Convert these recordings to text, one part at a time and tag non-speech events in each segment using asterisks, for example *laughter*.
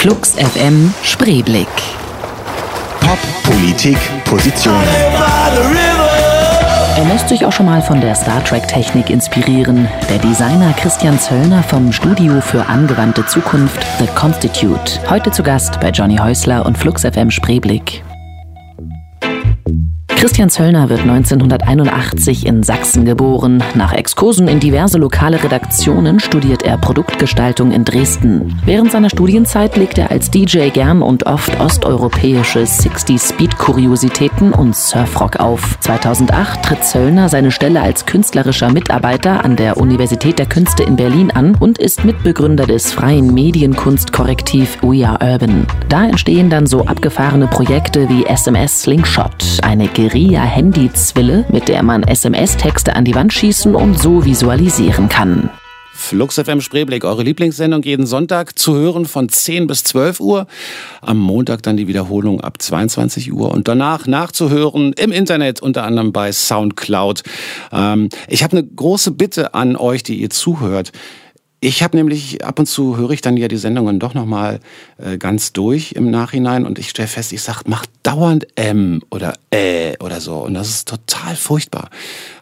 Flux FM Spreeblick. Pop, Politik, Positionen. Er lässt sich auch schon mal von der Star Trek-Technik inspirieren. Der Designer Christian Zöllner vom Studio für angewandte Zukunft The Constitute. Heute zu Gast bei Johnny Häusler und Flux FM Spreeblick. Christian Zöllner wird 1981 in Sachsen geboren. Nach Exkursen in diverse lokale Redaktionen studiert er Produktgestaltung in Dresden. Während seiner Studienzeit legt er als DJ gern und oft osteuropäische 60-Speed-Kuriositäten und Surfrock auf. 2008 tritt Zöllner seine Stelle als künstlerischer Mitarbeiter an der Universität der Künste in Berlin an und ist Mitbegründer des freien Medienkunstkorrektiv We Are Urban. Da entstehen dann so abgefahrene Projekte wie SMS Slingshot, eine Guerilla-Handy-Zwille, mit der man SMS-Texte an die Wand schießen und so visualisieren kann. Flux FM Spreeblick, eure Lieblingssendung jeden Sonntag zu hören von 10 bis 12 Uhr. Am Montag dann die Wiederholung ab 22 Uhr und danach nachzuhören im Internet, unter anderem bei Soundcloud. Ähm, ich habe eine große Bitte an euch, die ihr zuhört. Ich habe nämlich ab und zu höre ich dann ja die Sendungen doch noch mal äh, ganz durch im Nachhinein und ich stelle fest, ich sag, mach dauernd M oder Ä oder so und das ist total furchtbar.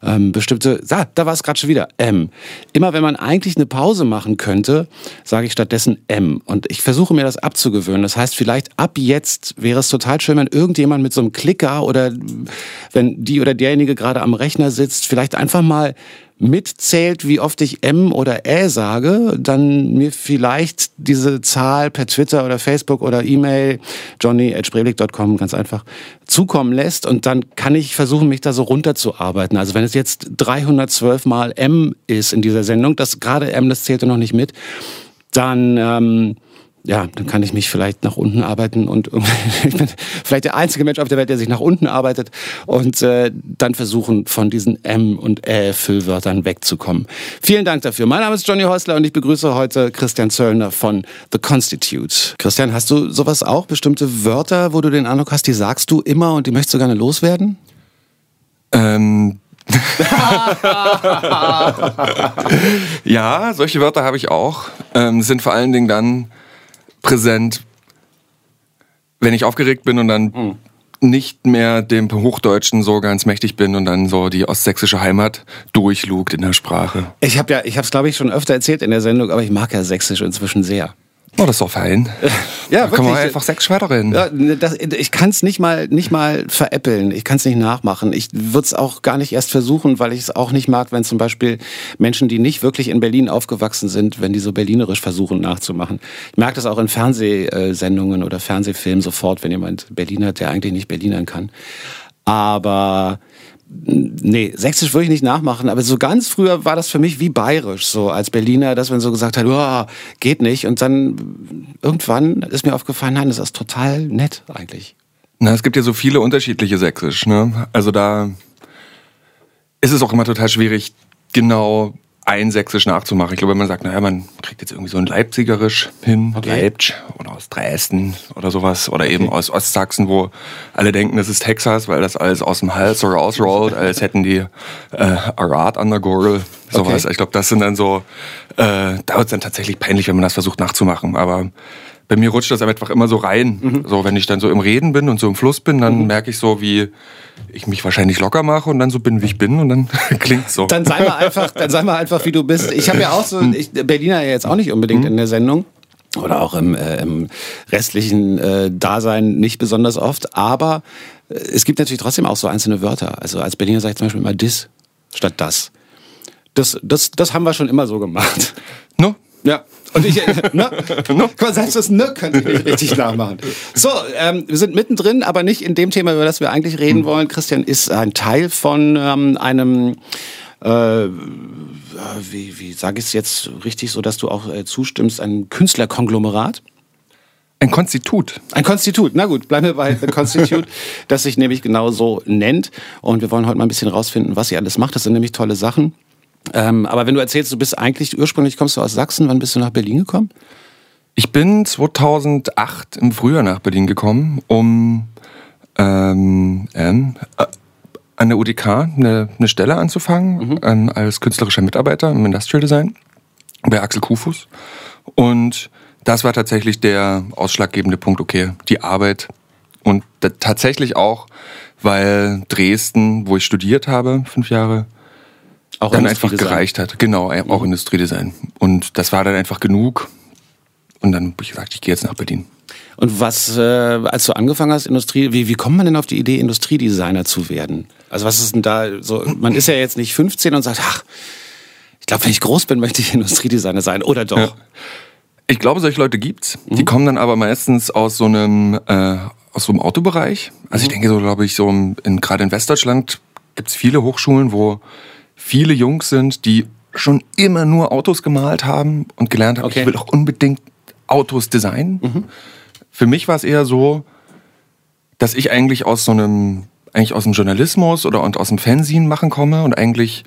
Ähm, bestimmte, da, da war es gerade schon wieder M. Immer wenn man eigentlich eine Pause machen könnte, sage ich stattdessen M und ich versuche mir das abzugewöhnen. Das heißt, vielleicht ab jetzt wäre es total schön, wenn irgendjemand mit so einem Klicker oder wenn die oder derjenige gerade am Rechner sitzt, vielleicht einfach mal mitzählt, wie oft ich M oder Ä sage, dann mir vielleicht diese Zahl per Twitter oder Facebook oder E-Mail johnny.spreeblick.com ganz einfach zukommen lässt und dann kann ich versuchen, mich da so runterzuarbeiten. Also wenn es jetzt 312 mal M ist in dieser Sendung, das gerade M, das zählte noch nicht mit, dann... Ähm, ja, dann kann ich mich vielleicht nach unten arbeiten und *laughs* ich bin vielleicht der einzige Mensch auf der Welt, der sich nach unten arbeitet und äh, dann versuchen, von diesen M und Ä-Füllwörtern wegzukommen. Vielen Dank dafür. Mein Name ist Johnny Häusler und ich begrüße heute Christian Zöllner von The Constitute. Christian, hast du sowas auch? Bestimmte Wörter, wo du den Eindruck hast, die sagst du immer und die möchtest du gerne loswerden? Ähm, *laughs* ja, solche Wörter habe ich auch. Ähm, sind vor allen Dingen dann präsent, wenn ich aufgeregt bin und dann mhm. nicht mehr dem Hochdeutschen so ganz mächtig bin und dann so die ostsächsische Heimat durchlugt in der Sprache. Ich habe ja, ich habe es glaube ich schon öfter erzählt in der Sendung, aber ich mag ja Sächsisch inzwischen sehr. Oh, das ist doch fein. ja, da kann man einfach sechs Schwerter reden. Ja, das, ich kann es nicht mal, nicht mal veräppeln. Ich kann es nicht nachmachen. Ich würde es auch gar nicht erst versuchen, weil ich es auch nicht mag, wenn zum Beispiel Menschen, die nicht wirklich in Berlin aufgewachsen sind, wenn die so berlinerisch versuchen nachzumachen. Ich merke das auch in Fernsehsendungen oder Fernsehfilmen sofort, wenn jemand Berliner, der eigentlich nicht Berlinern kann. Aber Nee, Sächsisch würde ich nicht nachmachen, aber so ganz früher war das für mich wie bayerisch, so als Berliner, dass man so gesagt hat, oh, geht nicht. Und dann irgendwann ist mir aufgefallen, nein, das ist total nett eigentlich. Na, es gibt ja so viele unterschiedliche Sächsisch, ne? Also da ist es auch immer total schwierig, genau ein Sächsisch nachzumachen. Ich glaube, wenn man sagt, naja, man kriegt jetzt irgendwie so ein Leipzigerisch hin, okay. Leipzig oder aus Dresden oder sowas oder eben aus Ostsachsen, wo alle denken, das ist Texas, weil das alles aus dem Hals so rausrollt, als hätten die äh, Arat an der Gurgel, sowas. Okay. Ich glaube, das sind dann so, äh, da wird es dann tatsächlich peinlich, wenn man das versucht nachzumachen. Aber bei mir rutscht das einfach immer so rein. Mhm. So, wenn ich dann so im Reden bin und so im Fluss bin, dann mhm. merke ich so, wie ich mich wahrscheinlich locker mache und dann so bin, wie ich bin und dann *laughs* klingt so. Dann sei mal einfach, dann sei mal einfach, wie du bist. Ich habe ja auch so, ich, Berliner ja jetzt auch nicht unbedingt mhm. in der Sendung oder auch im, äh, im restlichen äh, Dasein nicht besonders oft, aber äh, es gibt natürlich trotzdem auch so einzelne Wörter. Also als Berliner sage ich zum Beispiel immer dis statt das. Das, das, das haben wir schon immer so gemacht. No? Ja. Und ich, ne? *laughs* no? Selbst das Ne könnte ich nicht richtig nachmachen. So, ähm, wir sind mittendrin, aber nicht in dem Thema, über das wir eigentlich reden hm. wollen. Christian ist ein Teil von ähm, einem äh, wie, wie sage ich es jetzt richtig, so dass du auch äh, zustimmst, ein Künstlerkonglomerat? Ein Konstitut. Ein Konstitut. Na gut, bleiben wir bei The Constitute, *laughs* das sich nämlich genau so nennt. Und wir wollen heute mal ein bisschen rausfinden, was ihr alles macht. Das sind nämlich tolle Sachen. Ähm, aber wenn du erzählst, du bist eigentlich ursprünglich kommst du aus Sachsen, wann bist du nach Berlin gekommen? Ich bin 2008 im Frühjahr nach Berlin gekommen, um ähm, ähm, äh, an der UDK eine, eine Stelle anzufangen mhm. ähm, als künstlerischer Mitarbeiter im Industrial Design bei Axel Kufus. Und das war tatsächlich der ausschlaggebende Punkt, okay, die Arbeit und tatsächlich auch, weil Dresden, wo ich studiert habe, fünf Jahre, auch dann einfach gereicht hat. Genau, auch mhm. Industriedesign. Und das war dann einfach genug. Und dann habe ich gesagt, ich gehe jetzt nach Berlin. Und was, äh, als du angefangen hast, Industrie, wie, wie kommt man denn auf die Idee, Industriedesigner zu werden? Also was ist denn da so, man ist ja jetzt nicht 15 und sagt, ach, ich glaube, wenn ich groß bin, möchte ich Industriedesigner sein, oder doch? Ja. Ich glaube, solche Leute gibt's. Mhm. Die kommen dann aber meistens aus so einem, äh, aus so einem Autobereich. Also ich mhm. denke so, glaube ich, so in, gerade in Westdeutschland gibt's viele Hochschulen, wo viele Jungs sind, die schon immer nur Autos gemalt haben und gelernt haben, okay. ich will auch unbedingt Autos designen. Mhm. Für mich war es eher so, dass ich eigentlich aus so einem, eigentlich aus dem Journalismus oder und aus dem Fernsehen machen komme und eigentlich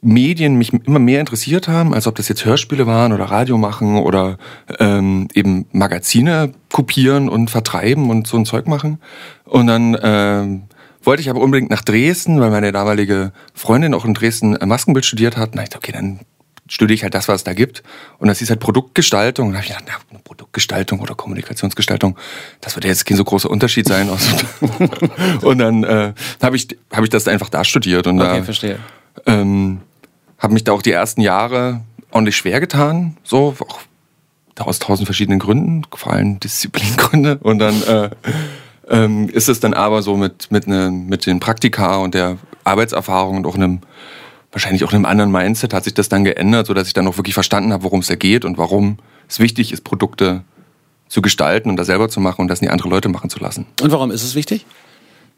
Medien mich immer mehr interessiert haben, als ob das jetzt Hörspiele waren oder Radio machen oder ähm, eben Magazine kopieren und vertreiben und so ein Zeug machen. Und dann ähm, wollte ich aber unbedingt nach Dresden, weil meine damalige Freundin auch in Dresden Maskenbild studiert hat. Na, ich dachte, okay, dann studiere ich halt das, was es da gibt. Und das ist halt Produktgestaltung. Und da habe ich gedacht, na, Produktgestaltung oder Kommunikationsgestaltung, das wird ja jetzt kein so großer Unterschied sein. *laughs* *laughs* und dann äh, habe ich, hab ich das einfach da studiert. Und okay, da, verstehe. Ähm, habe mich da auch die ersten Jahre ordentlich schwer getan. So, auch aus tausend verschiedenen Gründen, vor allem Disziplingründe. Und dann äh, ähm, ist es dann aber so mit, mit, ne, mit den Praktika und der Arbeitserfahrung und auch einem wahrscheinlich auch in einem anderen Mindset hat sich das dann geändert, sodass ich dann auch wirklich verstanden habe, worum es da geht und warum es wichtig ist, Produkte zu gestalten und das selber zu machen und das nicht andere Leute machen zu lassen. Und warum ist es wichtig?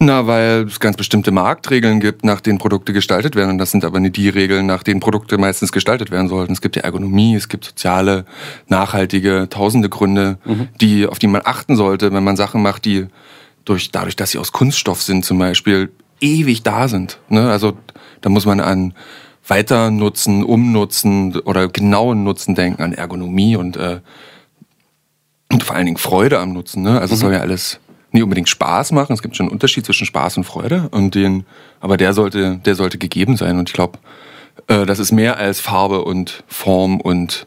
Na, weil es ganz bestimmte Marktregeln gibt, nach denen Produkte gestaltet werden. Und das sind aber nicht die Regeln, nach denen Produkte meistens gestaltet werden sollten. Es gibt ja Ergonomie, es gibt soziale, nachhaltige, tausende Gründe, mhm. die, auf die man achten sollte, wenn man Sachen macht, die durch, dadurch, dass sie aus Kunststoff sind zum Beispiel, ewig da sind. Ne? Also da muss man an Weiternutzen, Umnutzen oder genauen Nutzen denken, an Ergonomie und, äh, und vor allen Dingen Freude am Nutzen. Ne? Also mhm. es soll ja alles nicht unbedingt Spaß machen. Es gibt schon einen Unterschied zwischen Spaß und Freude. Und den, aber der sollte, der sollte gegeben sein. Und ich glaube, äh, das ist mehr als Farbe und Form und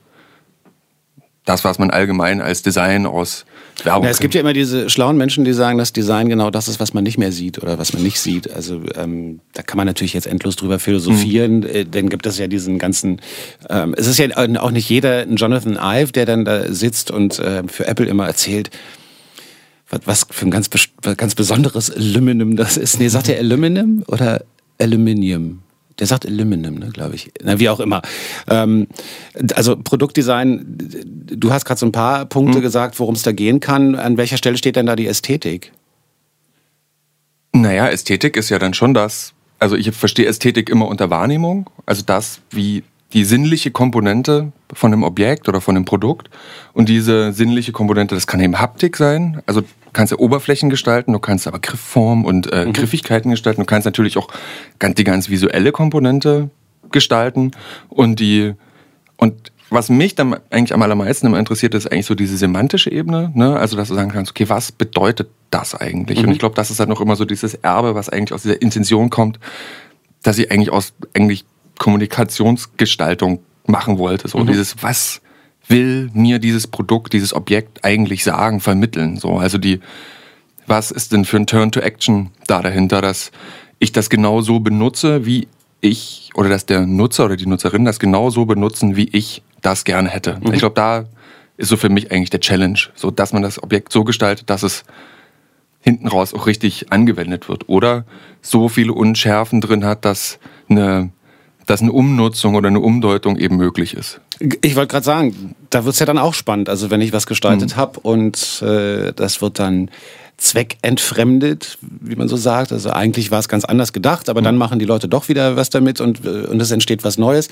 das, was man allgemein als Design aus Werbung. Ja, es gibt ja immer diese schlauen Menschen, die sagen, dass Design genau das ist, was man nicht mehr sieht oder was man nicht sieht. Also ähm, da kann man natürlich jetzt endlos drüber philosophieren. Mhm. Dann gibt es ja diesen ganzen. Ähm, es ist ja auch nicht jeder ein Jonathan Ive, der dann da sitzt und äh, für Apple immer erzählt, was für ein ganz, ganz besonderes Aluminum das ist. Nee, sagt er Aluminum oder Aluminium? Der sagt Aluminum, ne, glaube ich. Na, wie auch immer. Ähm, also Produktdesign, du hast gerade so ein paar Punkte mhm. gesagt, worum es da gehen kann. An welcher Stelle steht denn da die Ästhetik? Naja, Ästhetik ist ja dann schon das. Also ich verstehe Ästhetik immer unter Wahrnehmung. Also das, wie die sinnliche Komponente von einem Objekt oder von einem Produkt. Und diese sinnliche Komponente, das kann eben Haptik sein. Also du kannst ja Oberflächen gestalten, du kannst aber Griffform und äh, mhm. Griffigkeiten gestalten. Du kannst natürlich auch die ganz visuelle Komponente gestalten. Und die und was mich dann eigentlich am allermeisten immer interessiert, ist eigentlich so diese semantische Ebene. Ne? Also, dass du sagen kannst, okay, was bedeutet das eigentlich? Mhm. Und ich glaube, das ist halt noch immer so dieses Erbe, was eigentlich aus dieser Intention kommt, dass ich eigentlich aus eigentlich Kommunikationsgestaltung machen wollte. So mhm. dieses, was will mir dieses Produkt, dieses Objekt eigentlich sagen, vermitteln? So, also die, was ist denn für ein Turn to Action da dahinter, dass ich das genau so benutze, wie ich oder dass der Nutzer oder die Nutzerin das genau so benutzen, wie ich das gerne hätte. Mhm. Ich glaube, da ist so für mich eigentlich der Challenge, so dass man das Objekt so gestaltet, dass es hinten raus auch richtig angewendet wird oder so viele Unschärfen drin hat, dass eine dass eine Umnutzung oder eine Umdeutung eben möglich ist. Ich wollte gerade sagen, da wird es ja dann auch spannend. Also wenn ich was gestaltet mhm. habe und äh, das wird dann zweckentfremdet, wie man so sagt. Also eigentlich war es ganz anders gedacht, aber mhm. dann machen die Leute doch wieder was damit und, äh, und es entsteht was Neues.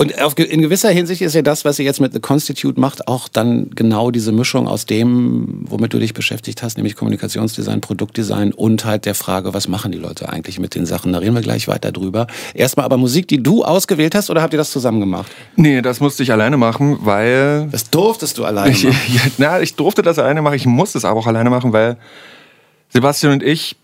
Und auf, in gewisser Hinsicht ist ja das, was ihr jetzt mit The Constitute macht, auch dann genau diese Mischung aus dem, womit du dich beschäftigt hast, nämlich Kommunikationsdesign, Produktdesign und halt der Frage, was machen die Leute eigentlich mit den Sachen? Da reden wir gleich weiter drüber. Erstmal aber Musik, die du ausgewählt hast, oder habt ihr das zusammen gemacht? Nee, das musste ich alleine machen, weil. Das durftest du alleine machen. *laughs* Ich, na, ich durfte das alleine machen, ich musste es aber auch alleine machen, weil Sebastian und ich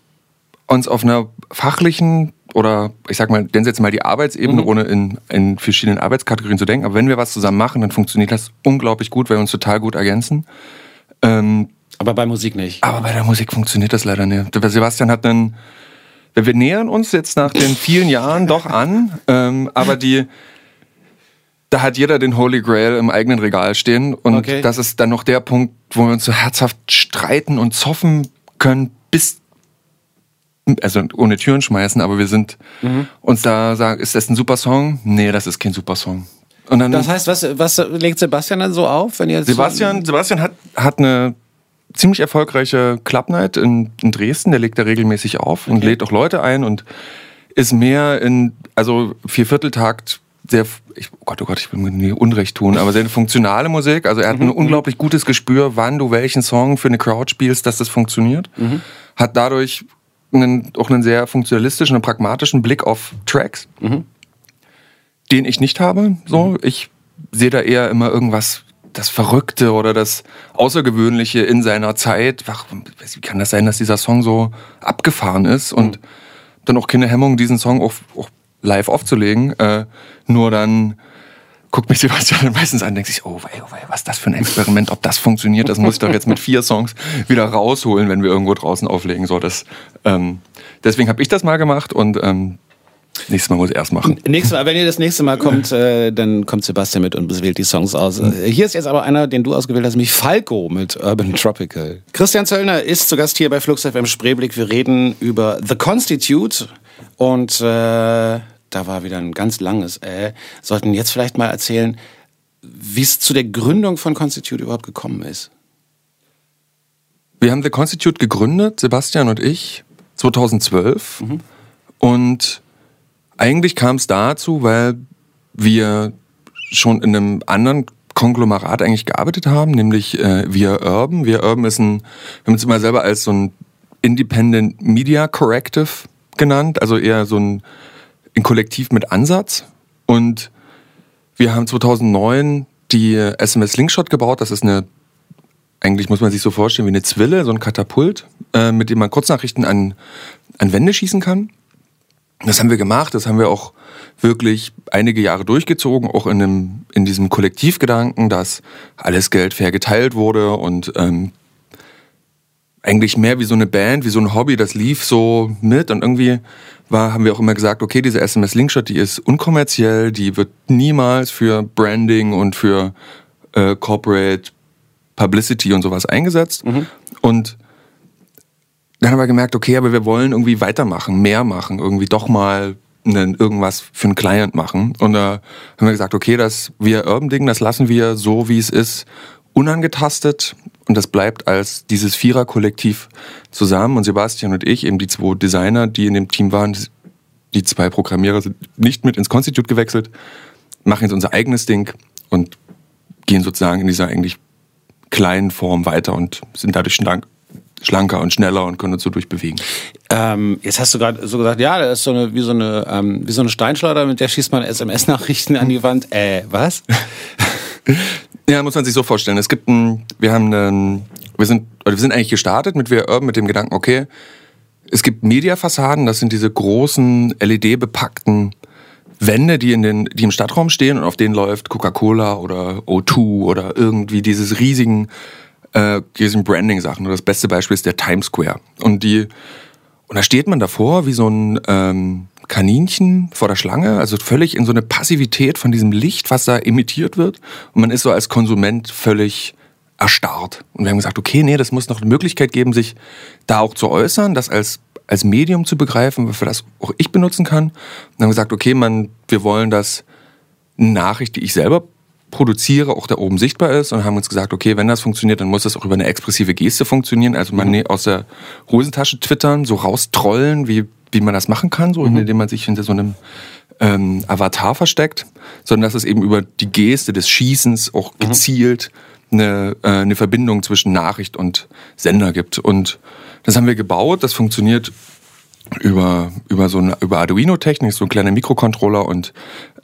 uns auf einer fachlichen oder ich sag mal, Sie jetzt mal die Arbeitsebene, Mhm. ohne in, in verschiedenen Arbeitskategorien zu denken. Aber wenn wir was zusammen machen, dann funktioniert das unglaublich gut, weil wir uns total gut ergänzen. Ähm, Aber bei Musik nicht. aber bei der Musik funktioniert das leider nicht. Sebastian hat einen. Wir nähern uns jetzt nach den vielen Jahren doch an, ähm, aber die. Da hat jeder den Holy Grail im eigenen Regal stehen. Und Okay. das ist dann noch der Punkt, wo wir uns so herzhaft streiten und zoffen können, bis. Also ohne Türen schmeißen, aber wir sind uns da sagen, ist das ein super Song? Nee, das ist kein super Song. Und dann Das heißt, was, was legt Sebastian dann so auf, wenn ihr Sebastian, Sebastian hat, hat eine ziemlich erfolgreiche Club Night in, in Dresden. Der legt da regelmäßig auf und lädt auch Leute ein und ist mehr in, also Viervierteltakt, sehr, ich, oh Gott, oh Gott, ich will mir nie Unrecht tun, aber sehr funktionale Musik. Also er hat ein unglaublich gutes Gespür, wann du welchen Song für eine Crowd spielst, dass das funktioniert. Hat dadurch einen, auch einen sehr funktionalistischen und pragmatischen Blick auf Tracks den ich nicht habe. So, ich sehe da eher immer irgendwas, das Verrückte oder das Außergewöhnliche in seiner Zeit. Ach, wie kann das sein, dass dieser Song so abgefahren ist und dann auch keine Hemmung, diesen Song auch, auch live aufzulegen. Äh, nur dann guckt mich Sebastian *laughs* meistens an denkt sich, oh wei, oh wei, was ist das für ein Experiment, ob das funktioniert, das muss ich doch jetzt mit vier Songs wieder rausholen, wenn wir irgendwo draußen auflegen. So, das, ähm, deswegen habe ich das mal gemacht und ähm, nächstes Mal muss ich erst machen. Nächstes Mal, wenn ihr das nächste Mal kommt, äh, dann kommt Sebastian mit und wählt die Songs aus. Äh, Hier ist jetzt aber einer, den du ausgewählt hast, nämlich Falco mit Urban Tropical. Christian Zöllner ist zu Gast hier bei Flux FM Spreeblick. Wir reden über The Constitute und äh, da war wieder ein ganz langes äh. Sollten jetzt vielleicht mal erzählen, wie es zu der Gründung von Constitute überhaupt gekommen ist. Wir haben The Constitute gegründet, Sebastian und ich, 2012. Und eigentlich kam es dazu, weil wir schon in einem anderen Konglomerat eigentlich gearbeitet haben, nämlich äh, Via Urban. Via Urban ist ein, wir haben uns immer selber als so ein Independent Media Corrective genannt, also eher so ein, ein Kollektiv mit Ansatz. Und wir haben 2009 die SMS Slingshot gebaut. Das ist eine eigentlich muss man sich so vorstellen wie eine Zwille, so ein Katapult, äh, mit dem man Kurznachrichten an, an Wände schießen kann. Das haben wir gemacht, das haben wir auch wirklich einige Jahre durchgezogen, auch in, einem, in diesem Kollektivgedanken, dass alles Geld fair geteilt wurde und ähm, eigentlich mehr wie so eine Band, wie so ein Hobby, das lief so mit und irgendwie war, haben wir auch immer gesagt, okay, diese SMS Linkshot, die ist unkommerziell, die wird niemals für Branding und für äh, Corporate Publicity und sowas eingesetzt. Und dann haben wir gemerkt, okay, aber wir wollen irgendwie weitermachen, mehr machen, irgendwie doch mal einen, irgendwas für einen Client machen. Und da haben wir gesagt, okay, das wir Urban Ding, das lassen wir so, wie es ist, unangetastet. Und das bleibt als dieses Vierer-Kollektiv zusammen. Und Sebastian und ich, eben die zwei Designer, die in dem Team waren, die zwei Programmierer sind nicht mit ins Constitute gewechselt, machen jetzt unser eigenes Ding und gehen sozusagen in dieser eigentlich kleinen Form weiter und sind dadurch schlank, schlanker und schneller und können uns so durchbewegen. Ähm, jetzt hast du gerade so gesagt, ja, das ist so eine, wie so eine, ähm, wie so eine Steinschleuder, mit der schießt man SMS-Nachrichten an die Wand. Äh, was? *laughs* Ja, muss man sich so vorstellen. Es gibt ein, wir haben einen, wir sind, oder wir sind eigentlich gestartet mit Wir Urban mit dem Gedanken, okay, es gibt Mediafassaden, das sind diese großen LED-bepackten Wände, die in den, die im Stadtraum stehen und auf denen läuft Coca-Cola oder O2 oder irgendwie dieses riesigen, äh, riesigen Branding-Sachen. Und das beste Beispiel ist der Times Square. Und die, und da steht man davor wie so ein ähm, Kaninchen vor der Schlange, also völlig in so eine Passivität von diesem Licht, was da emittiert wird. Und man ist so als Konsument völlig erstarrt. Und wir haben gesagt, okay, nee, das muss noch eine Möglichkeit geben, sich da auch zu äußern, das als, als Medium zu begreifen, für das auch ich benutzen kann. Und haben gesagt, okay, man, wir wollen, dass eine Nachricht, die ich selber produziere, auch da oben sichtbar ist und haben uns gesagt, okay, wenn das funktioniert, dann muss das auch über eine expressive Geste funktionieren. Also man nee, aus der Hosentasche twittern, so raustrollen, wie, wie man das machen kann, so indem man sich hinter so einem ähm, Avatar versteckt, sondern dass es eben über die Geste des Schießens auch gezielt eine, äh, eine Verbindung zwischen Nachricht und Sender gibt. Und das haben wir gebaut, das funktioniert über, über so eine über Arduino-Technik, so ein kleiner Mikrocontroller und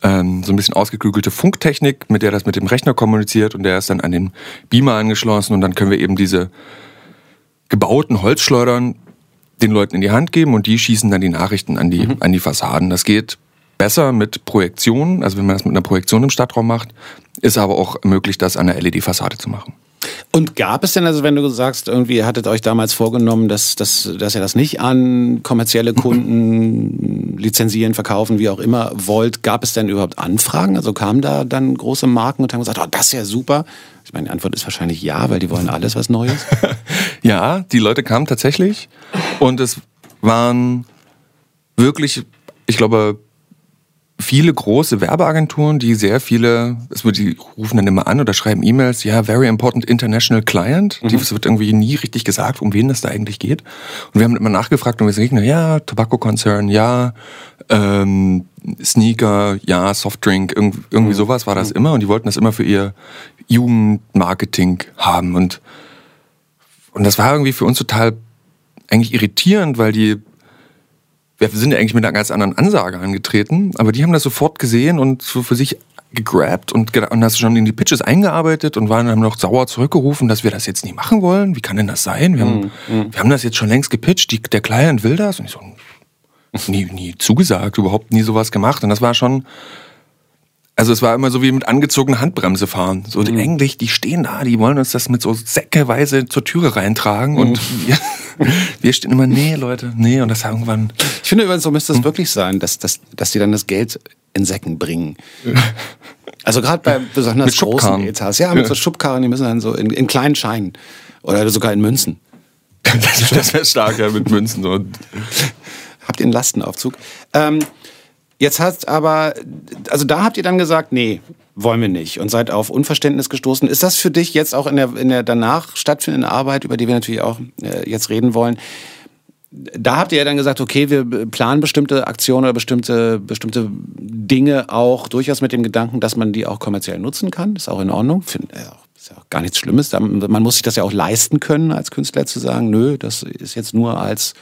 ähm, so ein bisschen ausgeklügelte Funktechnik, mit der das mit dem Rechner kommuniziert und der ist dann an den Beamer angeschlossen. Und dann können wir eben diese gebauten Holzschleudern den Leuten in die Hand geben und die schießen dann die Nachrichten an die, mhm. an die Fassaden. Das geht besser mit Projektionen, also wenn man das mit einer Projektion im Stadtraum macht, ist aber auch möglich, das an der LED-Fassade zu machen. Und gab es denn, also wenn du sagst, irgendwie ihr hattet euch damals vorgenommen, dass, dass, dass ihr das nicht an kommerzielle Kunden lizenzieren, verkaufen, wie auch immer wollt, gab es denn überhaupt Anfragen? Also kamen da dann große Marken und haben gesagt, oh, das ist ja super. Ich meine, die Antwort ist wahrscheinlich ja, weil die wollen alles was Neues. *laughs* ja, die Leute kamen tatsächlich und es waren wirklich, ich glaube, viele große Werbeagenturen, die sehr viele, die rufen dann immer an oder schreiben E-Mails, ja, very important international client. Mhm. Es wird irgendwie nie richtig gesagt, um wen das da eigentlich geht. Und wir haben immer nachgefragt und wir sagen, ja, Tobacco Concern, ja, ähm, Sneaker, ja, Softdrink, irgendwie, irgendwie mhm. sowas war das mhm. immer. Und die wollten das immer für ihr Jugendmarketing haben. Und, und das war irgendwie für uns total eigentlich irritierend, weil die wir sind ja eigentlich mit einer ganz anderen Ansage angetreten, aber die haben das sofort gesehen und so für sich gegrabt und, und hast schon in die Pitches eingearbeitet und waren dann noch sauer zurückgerufen, dass wir das jetzt nicht machen wollen. Wie kann denn das sein? Wir haben, mm, wir haben das jetzt schon längst gepitcht, die, der Client will das. Und ich so, nie, nie zugesagt, überhaupt nie sowas gemacht. Und das war schon, also es war immer so wie mit angezogener Handbremse fahren. So mhm. eigentlich, die stehen da, die wollen uns das mit so säckeweise zur Türe reintragen mhm. und wir, *laughs* wir stehen immer, nee, Leute, nee, und das irgendwann. Ich finde übrigens, so müsste es mhm. wirklich sein, dass, dass, dass die dann das Geld in Säcken bringen. Also gerade bei besonders großen Etats. Ja, mit ja. so Schubkarren, die müssen dann so in, in kleinen Scheinen oder sogar in Münzen. *laughs* das das wäre stark, ja, mit Münzen. Und Habt ihr einen Lastenaufzug? Ähm, jetzt hat aber, also da habt ihr dann gesagt, nee, wollen wir nicht und seid auf Unverständnis gestoßen. Ist das für dich jetzt auch in der, in der danach stattfindenden Arbeit, über die wir natürlich auch äh, jetzt reden wollen, da habt ihr ja dann gesagt, okay, wir planen bestimmte Aktionen oder bestimmte, bestimmte Dinge auch durchaus mit dem Gedanken, dass man die auch kommerziell nutzen kann. Ist auch in Ordnung. Find, ja, ist ja auch gar nichts Schlimmes. Man muss sich das ja auch leisten können, als Künstler zu sagen, nö, das ist jetzt nur als,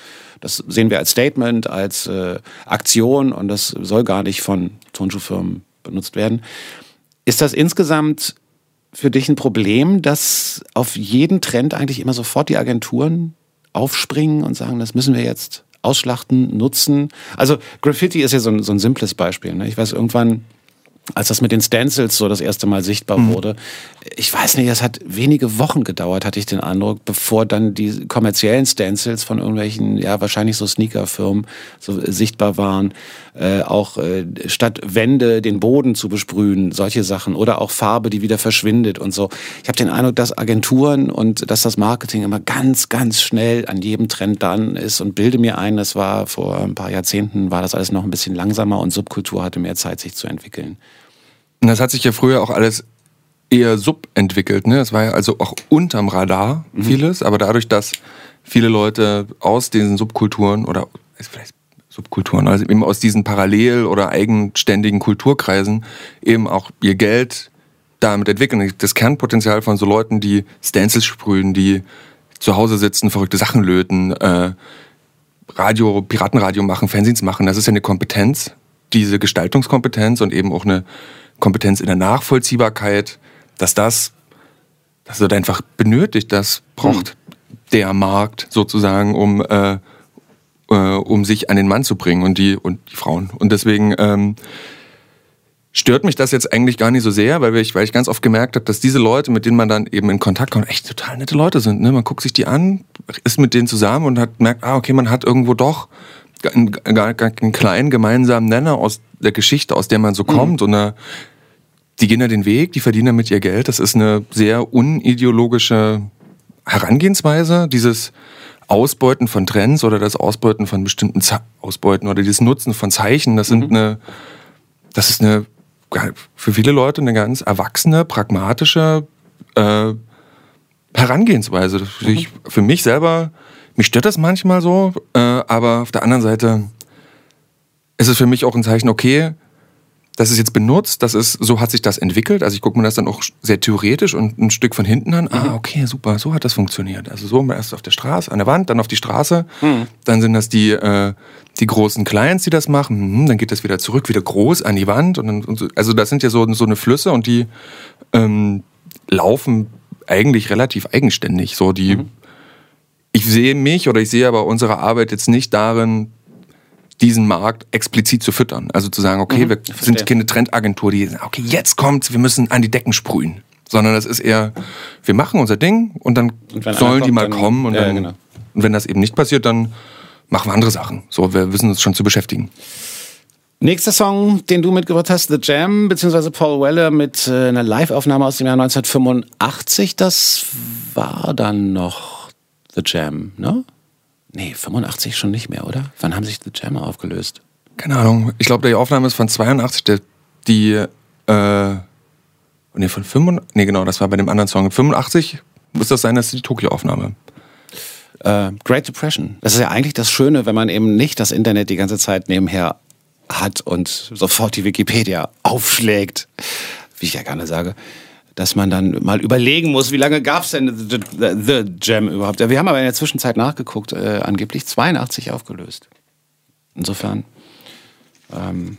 das sehen wir als Statement, als äh, Aktion und das soll gar nicht von Tonschuhfirmen benutzt werden. Ist das insgesamt für dich ein Problem, dass auf jeden Trend eigentlich immer sofort die Agenturen aufspringen und sagen, das müssen wir jetzt ausschlachten, nutzen? Also Graffiti ist ja so ein, so ein simples Beispiel. Ne? Ich weiß, irgendwann als das mit den Stencils so das erste Mal sichtbar mhm. wurde. Ich weiß nicht, es hat wenige Wochen gedauert, hatte ich den Eindruck, bevor dann die kommerziellen Stencils von irgendwelchen, ja, wahrscheinlich so Sneakerfirmen so sichtbar waren. Äh, auch äh, statt Wände den Boden zu besprühen, solche Sachen. Oder auch Farbe, die wieder verschwindet und so. Ich habe den Eindruck, dass Agenturen und dass das Marketing immer ganz, ganz schnell an jedem Trend dran ist und bilde mir ein, das war vor ein paar Jahrzehnten, war das alles noch ein bisschen langsamer und Subkultur hatte mehr Zeit, sich zu entwickeln. Und das hat sich ja früher auch alles eher subentwickelt. Ne? Es war ja also auch unterm Radar mhm. vieles, aber dadurch, dass viele Leute aus diesen Subkulturen oder vielleicht Subkulturen, also eben aus diesen parallel oder eigenständigen Kulturkreisen eben auch ihr Geld damit entwickeln. Das Kernpotenzial von so Leuten, die Stencils sprühen, die zu Hause sitzen, verrückte Sachen löten, äh, Radio, Piratenradio machen, Fernsehens machen, das ist ja eine Kompetenz, diese Gestaltungskompetenz und eben auch eine Kompetenz in der Nachvollziehbarkeit, dass das, das wird einfach benötigt, das braucht hm. der Markt sozusagen, um, äh, äh, um sich an den Mann zu bringen und die, und die Frauen. Und deswegen ähm, stört mich das jetzt eigentlich gar nicht so sehr, weil ich, weil ich ganz oft gemerkt habe, dass diese Leute, mit denen man dann eben in Kontakt kommt, echt total nette Leute sind. Ne? Man guckt sich die an, ist mit denen zusammen und hat merkt, ah, okay, man hat irgendwo doch einen, einen kleinen gemeinsamen Nenner aus der Geschichte, aus der man so mhm. kommt und eine die gehen ja den Weg, die verdienen damit ihr Geld. Das ist eine sehr unideologische Herangehensweise, dieses Ausbeuten von Trends oder das Ausbeuten von bestimmten Ze Ausbeuten oder dieses Nutzen von Zeichen. Das sind mhm. eine, das ist eine für viele Leute eine ganz erwachsene, pragmatische äh, Herangehensweise. Mhm. Ich, für mich selber, mich stört das manchmal so, äh, aber auf der anderen Seite ist es für mich auch ein Zeichen, okay, das ist jetzt benutzt, das ist, so hat sich das entwickelt. Also ich gucke mir das dann auch sehr theoretisch und ein Stück von hinten an. Ah, mhm. okay, super, so hat das funktioniert. Also so erst auf der Straße, an der Wand, dann auf die Straße. Mhm. Dann sind das die, äh, die großen Clients, die das machen. Mhm, dann geht das wieder zurück, wieder groß an die Wand. Und, dann, und so. Also das sind ja so, so eine Flüsse und die ähm, laufen eigentlich relativ eigenständig. So die, mhm. ich sehe mich oder ich sehe aber unsere Arbeit jetzt nicht darin, diesen Markt explizit zu füttern. Also zu sagen, okay, mhm, wir sind keine Trendagentur, die, okay, jetzt kommt's, wir müssen an die Decken sprühen. Sondern das ist eher, wir machen unser Ding und dann und sollen kommt, die mal kommen und, ja, dann, genau. und wenn das eben nicht passiert, dann machen wir andere Sachen. So, wir wissen uns schon zu beschäftigen. Nächster Song, den du mitgebracht hast, The Jam, beziehungsweise Paul Weller mit äh, einer Live-Aufnahme aus dem Jahr 1985. Das war dann noch The Jam, ne? Nee, 85 schon nicht mehr, oder? Wann haben sich The Jam aufgelöst? Keine Ahnung. Ich glaube, die Aufnahme ist von 82. Der, die, äh, nee, von 85, nee, genau, das war bei dem anderen Song. 85 muss das sein, das ist die Tokio-Aufnahme. Äh, Great Depression. Das ist ja eigentlich das Schöne, wenn man eben nicht das Internet die ganze Zeit nebenher hat und sofort die Wikipedia aufschlägt, wie ich ja gerne sage dass man dann mal überlegen muss, wie lange gab es denn The, The, The, Jam überhaupt? Wir haben aber in der Zwischenzeit nachgeguckt, äh, angeblich 82 aufgelöst. Insofern, ähm,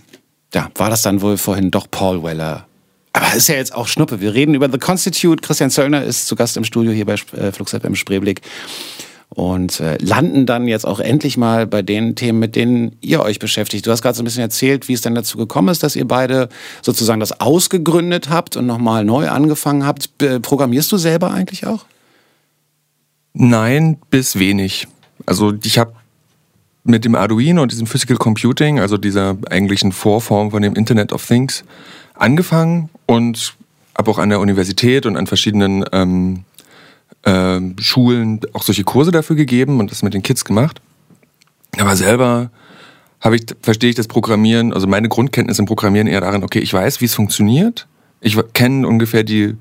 ja, war das dann wohl vorhin doch Paul Weller. Aber ist ja jetzt auch Schnuppe. Wir reden über The Constitute. Christian Zöllner ist zu Gast im Studio hier bei äh, Fluxapp im Spreeblick und äh, landen dann jetzt auch endlich mal bei den Themen, mit denen ihr euch beschäftigt. Du hast gerade so ein bisschen erzählt, wie es dann dazu gekommen ist, dass ihr beide sozusagen das ausgegründet habt und nochmal neu angefangen habt. Programmierst du selber eigentlich auch? Nein, bis wenig. Also ich habe mit dem Arduino und diesem Physical Computing, also dieser eigentlichen Vorform von dem Internet of Things, angefangen und habe auch an der Universität und an verschiedenen ähm, äh, Schulen auch solche Kurse dafür gegeben und das mit den Kids gemacht. Aber selber habe ich, verstehe ich das Programmieren, also meine Grundkenntnis im Programmieren eher darin, okay, ich weiß, wie es funktioniert. Ich kenne ungefähr die,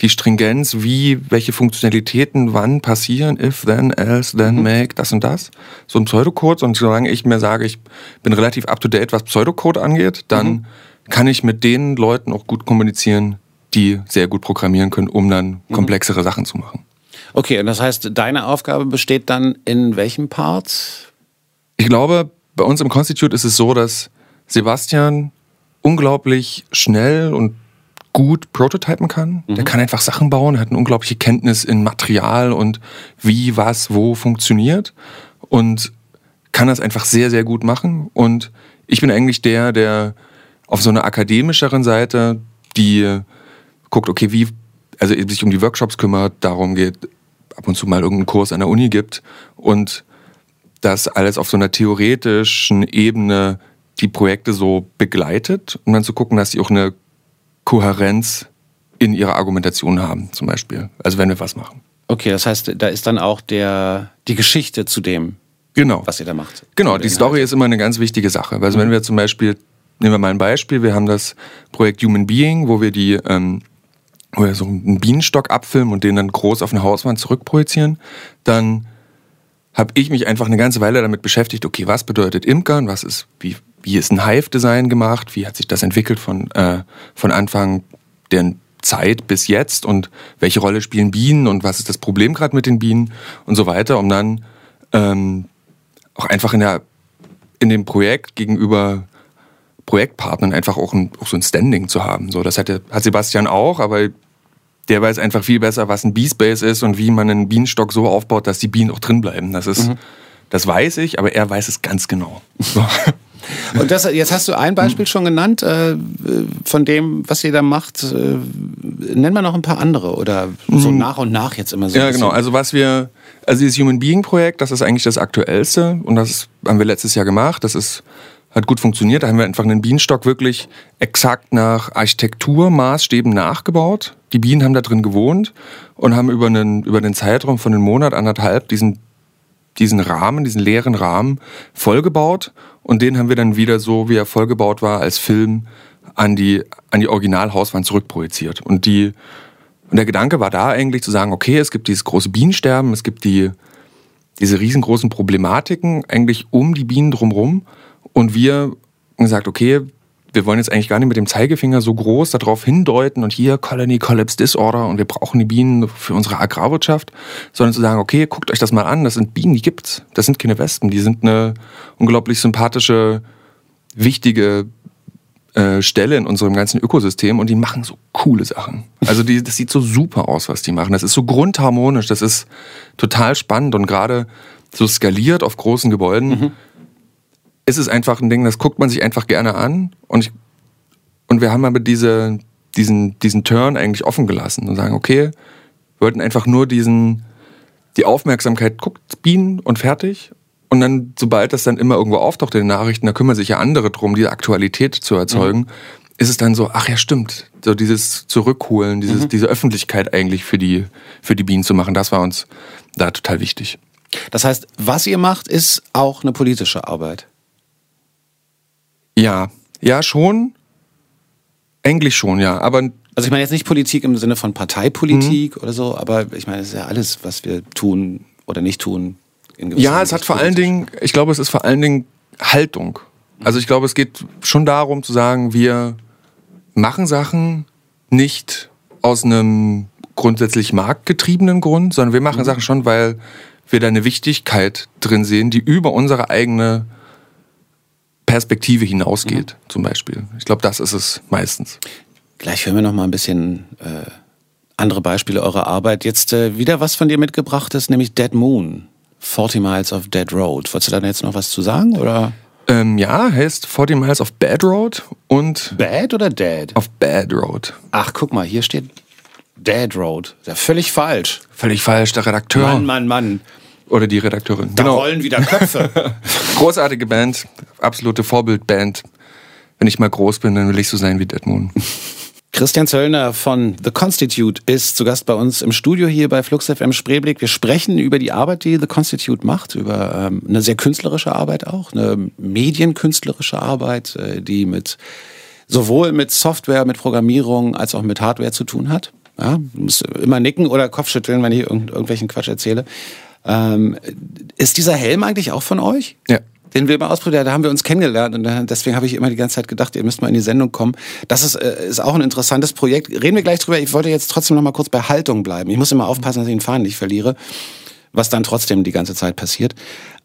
die Stringenz, wie, welche Funktionalitäten wann passieren, if, then, else, then, mhm. make, das und das. So ein Pseudocode. Und solange ich mir sage, ich bin relativ up to date, was Pseudocode angeht, dann mhm. kann ich mit den Leuten auch gut kommunizieren, die sehr gut programmieren können, um dann mhm. komplexere mhm. Sachen zu machen. Okay, und das heißt, deine Aufgabe besteht dann in welchem Part? Ich glaube, bei uns im Constitute ist es so, dass Sebastian unglaublich schnell und gut prototypen kann. Mhm. Der kann einfach Sachen bauen, hat eine unglaubliche Kenntnis in Material und wie, was, wo funktioniert und kann das einfach sehr, sehr gut machen. Und ich bin eigentlich der, der auf so einer akademischeren Seite, die guckt, okay, wie, also sich um die Workshops kümmert, darum geht, ab und zu mal irgendeinen Kurs an der Uni gibt und das alles auf so einer theoretischen Ebene die Projekte so begleitet, um dann zu gucken, dass sie auch eine Kohärenz in ihrer Argumentation haben, zum Beispiel. Also wenn wir was machen. Okay, das heißt, da ist dann auch der, die Geschichte zu dem, genau. was ihr da macht. Genau, die Story ist immer eine ganz wichtige Sache. Also wenn wir zum Beispiel, nehmen wir mal ein Beispiel, wir haben das Projekt Human Being, wo wir die ähm, oder so einen Bienenstock abfilmen und den dann groß auf eine Hauswand zurückprojizieren, dann habe ich mich einfach eine ganze Weile damit beschäftigt, okay, was bedeutet Imkern, was ist, wie, wie ist ein Hive-Design gemacht, wie hat sich das entwickelt von, äh, von Anfang der Zeit bis jetzt? Und welche Rolle spielen Bienen? Und was ist das Problem gerade mit den Bienen? Und so weiter, um dann ähm, auch einfach in, der, in dem Projekt gegenüber Projektpartnern einfach auch, ein, auch so ein Standing zu haben. So, das hat, hat Sebastian auch, aber der weiß einfach viel besser, was ein Bee-Space ist und wie man einen Bienenstock so aufbaut, dass die Bienen auch drin bleiben. Das ist, mhm. das weiß ich, aber er weiß es ganz genau. So. *laughs* Und das, jetzt hast du ein Beispiel schon genannt äh, von dem, was ihr da macht. Äh, nennen wir noch ein paar andere oder so mhm. nach und nach jetzt immer so. Ja, genau. Also was wir, also dieses Human Being Projekt, das ist eigentlich das aktuellste und das haben wir letztes Jahr gemacht. Das ist hat gut funktioniert. Da haben wir einfach einen Bienenstock wirklich exakt nach Architekturmaßstäben nachgebaut. Die Bienen haben da drin gewohnt und haben über einen, über den Zeitraum von einem Monat, anderthalb diesen, diesen Rahmen, diesen leeren Rahmen vollgebaut. Und den haben wir dann wieder so, wie er vollgebaut war, als Film an die, an die Originalhauswand zurückprojiziert. Und die, und der Gedanke war da eigentlich zu sagen, okay, es gibt dieses große Bienensterben, es gibt die, diese riesengroßen Problematiken eigentlich um die Bienen drumherum. Und wir gesagt, okay, wir wollen jetzt eigentlich gar nicht mit dem Zeigefinger so groß darauf hindeuten und hier Colony Collapse Disorder und wir brauchen die Bienen für unsere Agrarwirtschaft, sondern zu sagen, okay, guckt euch das mal an, das sind Bienen, die gibt's. Das sind keine Wespen, die sind eine unglaublich sympathische, wichtige äh, Stelle in unserem ganzen Ökosystem und die machen so coole Sachen. Also die, das sieht so super aus, was die machen. Das ist so grundharmonisch, das ist total spannend und gerade so skaliert auf großen Gebäuden mhm. Ist es einfach ein Ding, das guckt man sich einfach gerne an und ich, und wir haben aber diese, diesen, diesen Turn eigentlich offen gelassen und sagen, okay, wir wollten einfach nur diesen, die Aufmerksamkeit guckt Bienen und fertig und dann, sobald das dann immer irgendwo auftaucht in den Nachrichten, da kümmern sich ja andere drum, diese Aktualität zu erzeugen, mhm. ist es dann so, ach ja, stimmt. So dieses Zurückholen, dieses, mhm. diese Öffentlichkeit eigentlich für die, für die Bienen zu machen, das war uns da total wichtig. Das heißt, was ihr macht, ist auch eine politische Arbeit. Ja, ja, schon. Eigentlich schon, ja. Aber also ich meine jetzt nicht Politik im Sinne von Parteipolitik mhm. oder so, aber ich meine, es ist ja alles, was wir tun oder nicht tun, ja, es hat vor allen Dingen, ich glaube, es ist vor allen Dingen Haltung. Also ich glaube, es geht schon darum zu sagen, wir machen Sachen nicht aus einem grundsätzlich marktgetriebenen Grund, sondern wir machen mhm. Sachen schon, weil wir da eine Wichtigkeit drin sehen, die über unsere eigene Perspektive hinausgeht, mhm. zum Beispiel. Ich glaube, das ist es meistens. Gleich hören wir noch mal ein bisschen äh, andere Beispiele eurer Arbeit. Jetzt äh, wieder was von dir mitgebracht ist, nämlich Dead Moon. 40 Miles of Dead Road. Wolltest du da jetzt noch was zu sagen? Oder? Ähm, ja, heißt 40 Miles of Bad Road und. Bad oder Dead? Auf Bad Road. Ach, guck mal, hier steht Dead Road. Ja völlig falsch. Völlig falsch, der Redakteur. Mann, Mann, Mann. Oder die Redakteurin. Da genau. rollen wieder Köpfe. *laughs* Großartige Band, absolute Vorbildband. Wenn ich mal groß bin, dann will ich so sein wie Dead Moon. Christian Zöllner von The Constitute ist zu Gast bei uns im Studio hier bei Flux FM Spreeblick. Wir sprechen über die Arbeit, die The Constitute macht, über ähm, eine sehr künstlerische Arbeit auch, eine medienkünstlerische Arbeit, äh, die mit sowohl mit Software, mit Programmierung als auch mit Hardware zu tun hat. Ja, muss immer nicken oder Kopfschütteln, wenn ich irgend, irgendwelchen Quatsch erzähle. Ähm, ist dieser Helm eigentlich auch von euch? Ja den wir mal ausprobiert da haben wir uns kennengelernt und deswegen habe ich immer die ganze Zeit gedacht, ihr müsst mal in die Sendung kommen. Das ist, äh, ist auch ein interessantes Projekt. Reden wir gleich drüber. Ich wollte jetzt trotzdem noch mal kurz bei Haltung bleiben. Ich muss immer aufpassen, dass ich den Faden nicht verliere, was dann trotzdem die ganze Zeit passiert.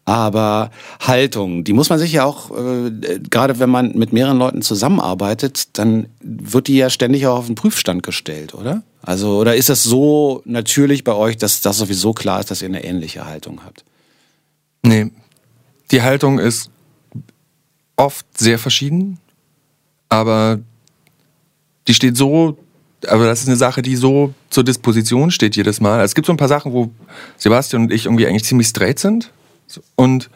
Aber Haltung, die muss man sich ja auch, äh, gerade wenn man mit mehreren Leuten zusammenarbeitet, dann wird die ja ständig auch auf den Prüfstand gestellt, oder? Also, oder ist es so natürlich bei euch, dass das sowieso klar ist, dass ihr eine ähnliche Haltung habt? Nee, die Haltung ist oft sehr verschieden, aber die steht so, aber das ist eine Sache, die so zur Disposition steht jedes Mal. Es gibt so ein paar Sachen, wo Sebastian und ich irgendwie eigentlich ziemlich straight sind und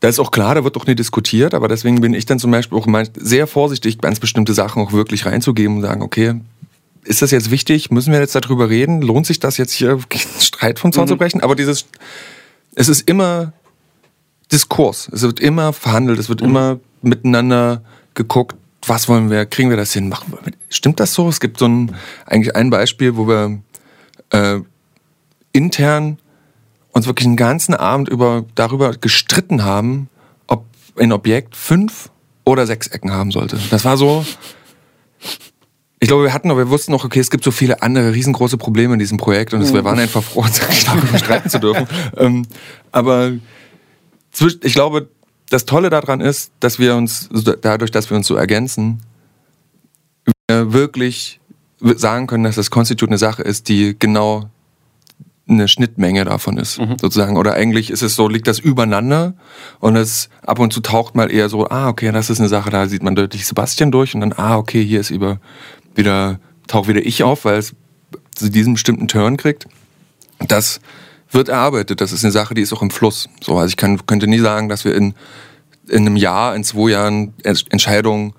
da ist auch klar, da wird auch nicht diskutiert, aber deswegen bin ich dann zum Beispiel auch sehr vorsichtig, ganz bestimmte Sachen auch wirklich reinzugeben und sagen, okay, ist das jetzt wichtig? Müssen wir jetzt darüber reden? Lohnt sich das jetzt hier *laughs* Streit von Zorn mhm. zu brechen? Aber dieses, es ist immer Diskurs. Es wird immer verhandelt, es wird mhm. immer miteinander geguckt, was wollen wir, kriegen wir das hin, machen wir. Stimmt das so? Es gibt so ein, eigentlich ein Beispiel, wo wir äh, intern uns wirklich einen ganzen Abend über, darüber gestritten haben, ob ein Objekt fünf oder sechs Ecken haben sollte. Das war so. Ich glaube, wir hatten noch, wir wussten noch, okay, es gibt so viele andere riesengroße Probleme in diesem Projekt und es, wir waren einfach froh, uns *laughs* darüber streiten zu dürfen. Ähm, aber ich glaube, das Tolle daran ist, dass wir uns, dadurch, dass wir uns so ergänzen, wir wirklich sagen können, dass das Constitute eine Sache ist, die genau eine Schnittmenge davon ist, mhm. sozusagen. Oder eigentlich ist es so, liegt das übereinander und es ab und zu taucht mal eher so, ah, okay, das ist eine Sache, da sieht man deutlich Sebastian durch und dann, ah, okay, hier ist über, wieder, taucht wieder ich auf, weil es zu diesem bestimmten Turn kriegt. Das wird erarbeitet. Das ist eine Sache, die ist auch im Fluss. So, also ich kann, könnte nie sagen, dass wir in, in einem Jahr, in zwei Jahren Entscheidungen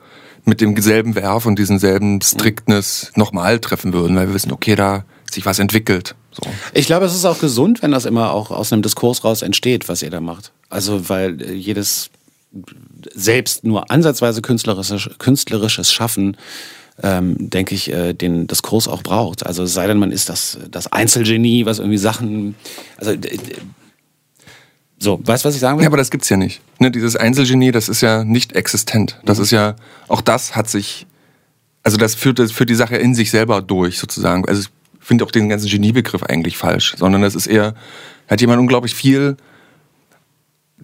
mit demselben Werf und diesem selben Strictness nochmal treffen würden, weil wir wissen, okay, da sich was entwickelt. So. Ich glaube, es ist auch gesund, wenn das immer auch aus einem Diskurs raus entsteht, was ihr da macht. Also, weil äh, jedes selbst nur ansatzweise künstlerisches, künstlerisches Schaffen ähm, denke ich, äh, den das Kurs auch braucht. Also sei denn, man ist das, das Einzelgenie, was irgendwie Sachen. Also so, weißt du, was ich sagen will? Ja, aber das gibt's ja nicht. Ne, dieses Einzelgenie, das ist ja nicht existent. Das mhm. ist ja, auch das hat sich, also das führt, das führt die Sache in sich selber durch, sozusagen. Also finde auch den ganzen Geniebegriff eigentlich falsch, sondern das ist eher, hat jemand unglaublich viel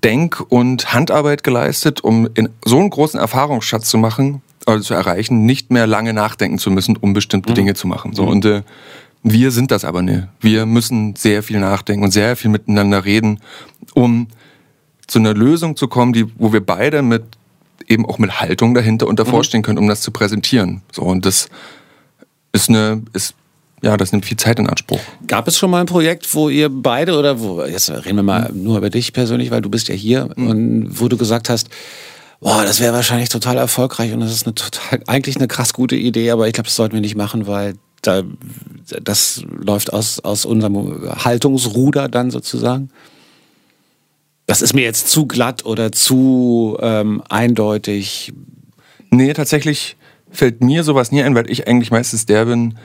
Denk- und Handarbeit geleistet, um in so einen großen Erfahrungsschatz zu machen, also zu erreichen, nicht mehr lange nachdenken zu müssen, um bestimmte Mhm. Dinge zu machen. So und äh, wir sind das aber nicht. Wir müssen sehr viel nachdenken und sehr viel miteinander reden, um zu einer Lösung zu kommen, die, wo wir beide mit eben auch mit Haltung dahinter und davor stehen können, um das zu präsentieren. So und das ist eine ist ja, das nimmt viel Zeit in Anspruch. Gab es schon mal ein Projekt, wo ihr beide oder wo, jetzt reden wir mal nur über dich persönlich, weil du bist ja hier und wo du gesagt hast, boah, das wäre wahrscheinlich total erfolgreich und das ist eine total, eigentlich eine krass gute Idee, aber ich glaube, das sollten wir nicht machen, weil da, das läuft aus, aus unserem Haltungsruder dann sozusagen. Das ist mir jetzt zu glatt oder zu ähm, eindeutig. Nee, tatsächlich fällt mir sowas nie ein, weil ich eigentlich meistens der bin,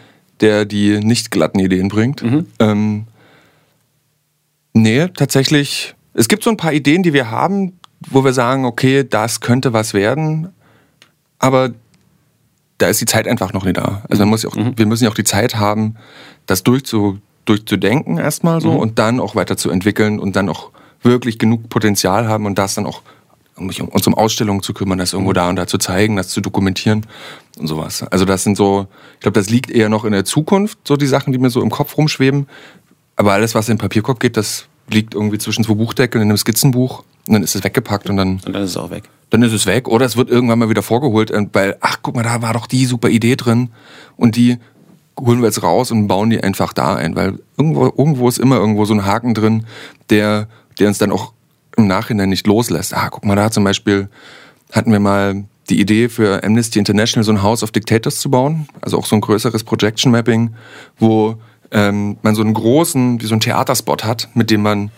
der die nicht glatten Ideen bringt. Ähm, nee, tatsächlich. Es gibt so ein paar Ideen, die wir haben, wo wir sagen, okay, das könnte was werden, aber da ist die Zeit einfach noch nicht da. Also man muss ja auch, wir müssen ja auch die Zeit haben, das durchzu, durchzudenken erstmal so und dann auch weiterzuentwickeln und dann auch wirklich genug Potenzial haben und das dann auch um mich um, uns um Ausstellungen zu kümmern, das irgendwo da und da zu zeigen, das zu dokumentieren und sowas. Also das sind so, ich glaube, das liegt eher noch in der Zukunft, so die Sachen, die mir so im Kopf rumschweben. Aber alles, was in den Papierkorb geht, das liegt irgendwie zwischen zwei Buchdeckeln in einem Skizzenbuch und dann ist es weggepackt und dann, Und dann ist es auch weg. dann ist es weg. Oder es wird irgendwann mal wieder vorgeholt, äh, weil, ach guck mal, da war doch die super Idee drin und die holen wir jetzt raus und bauen die einfach da ein, weil irgendwo, irgendwo ist immer irgendwo so ein Haken drin, der, der uns dann auch im Nachhinein nicht loslässt. Ah, guck mal, da zum Beispiel hatten wir mal die Idee für Amnesty International so ein House of Dictators zu bauen, also auch so ein größeres Projection Mapping, wo ähm, man so einen großen, wie so ein Theaterspot hat, mit dem man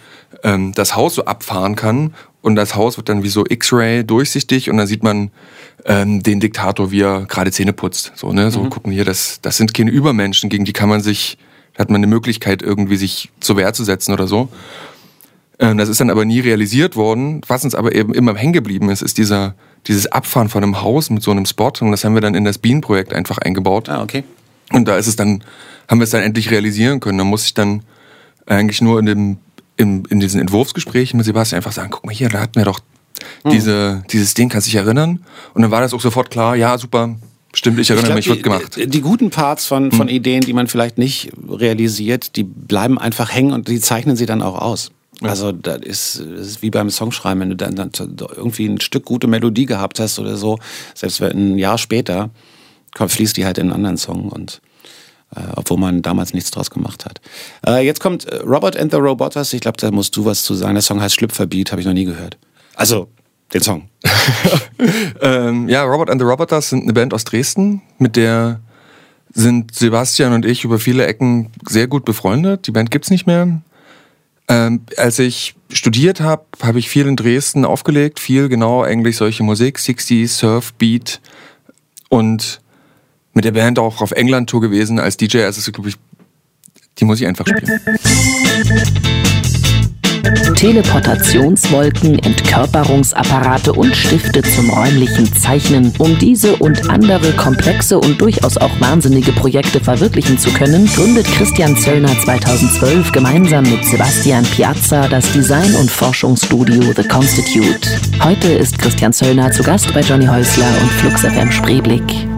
ähm, das Haus so abfahren kann und das Haus wird dann wie so X-Ray durchsichtig und dann sieht man ähm, den Diktator, wie er gerade Zähne putzt. So, ne? so gucken hier, das, das sind keine Übermenschen, gegen die kann man sich, da hat man eine Möglichkeit, irgendwie sich zur Wehr zu setzen oder so. Ähm, Das ist dann aber nie realisiert worden. Was uns aber eben immer hängen geblieben ist, ist dieser, dieses Abfahren von einem Haus mit so einem Spot. Und das haben wir dann in das Bean-Projekt einfach eingebaut. Ah, okay. Und da ist es dann, haben wir es dann endlich realisieren können. Da muss ich dann eigentlich nur in dem, in, in diesen Entwurfsgesprächen mit Sebastian einfach sagen, guck mal hier, da hatten wir doch diese, dieses Ding, kannst du dich erinnern? Und dann war das auch sofort klar, ja, super, stimmt, ich erinnere glaub, mich, wird gemacht. Die, die guten Parts von, von Ideen, die man vielleicht nicht realisiert, die bleiben einfach hängen und die zeichnen sie dann auch aus. Also das ist, das ist wie beim Songschreiben, wenn du dann, dann irgendwie ein Stück gute Melodie gehabt hast oder so, selbst wenn ein Jahr später kommt, fließt die halt in einen anderen Song und äh, obwohl man damals nichts draus gemacht hat. Äh, jetzt kommt äh, Robert and the Roboters. Ich glaube, da musst du was zu sagen. Der Song heißt Schlüpferbeat, habe ich noch nie gehört. Also den Song. *laughs* Ähm, ja, Robert and the Roboters sind eine Band aus Dresden, mit der sind Sebastian und ich über viele Ecken sehr gut befreundet. Die Band gibt's nicht mehr. Ähm, als ich studiert habe, habe ich viel in Dresden aufgelegt, viel genau eigentlich solche Musik, 60s, Surf, Beat und mit der Band auch auf England-Tour gewesen als DJ. Also glaube ich, die muss ich einfach spielen. Teleportationswolken, Entkörperungsapparate und Stifte zum räumlichen Zeichnen. Um diese und andere komplexe und durchaus auch wahnsinnige Projekte verwirklichen zu können, gründet Christian Zöllner 2012 gemeinsam mit Sebastian Piazza das Design- und Forschungsstudio The Constitute. Heute ist Christian Zöllner zu Gast bei Johnny Häusler und Flux FM Spreeblick.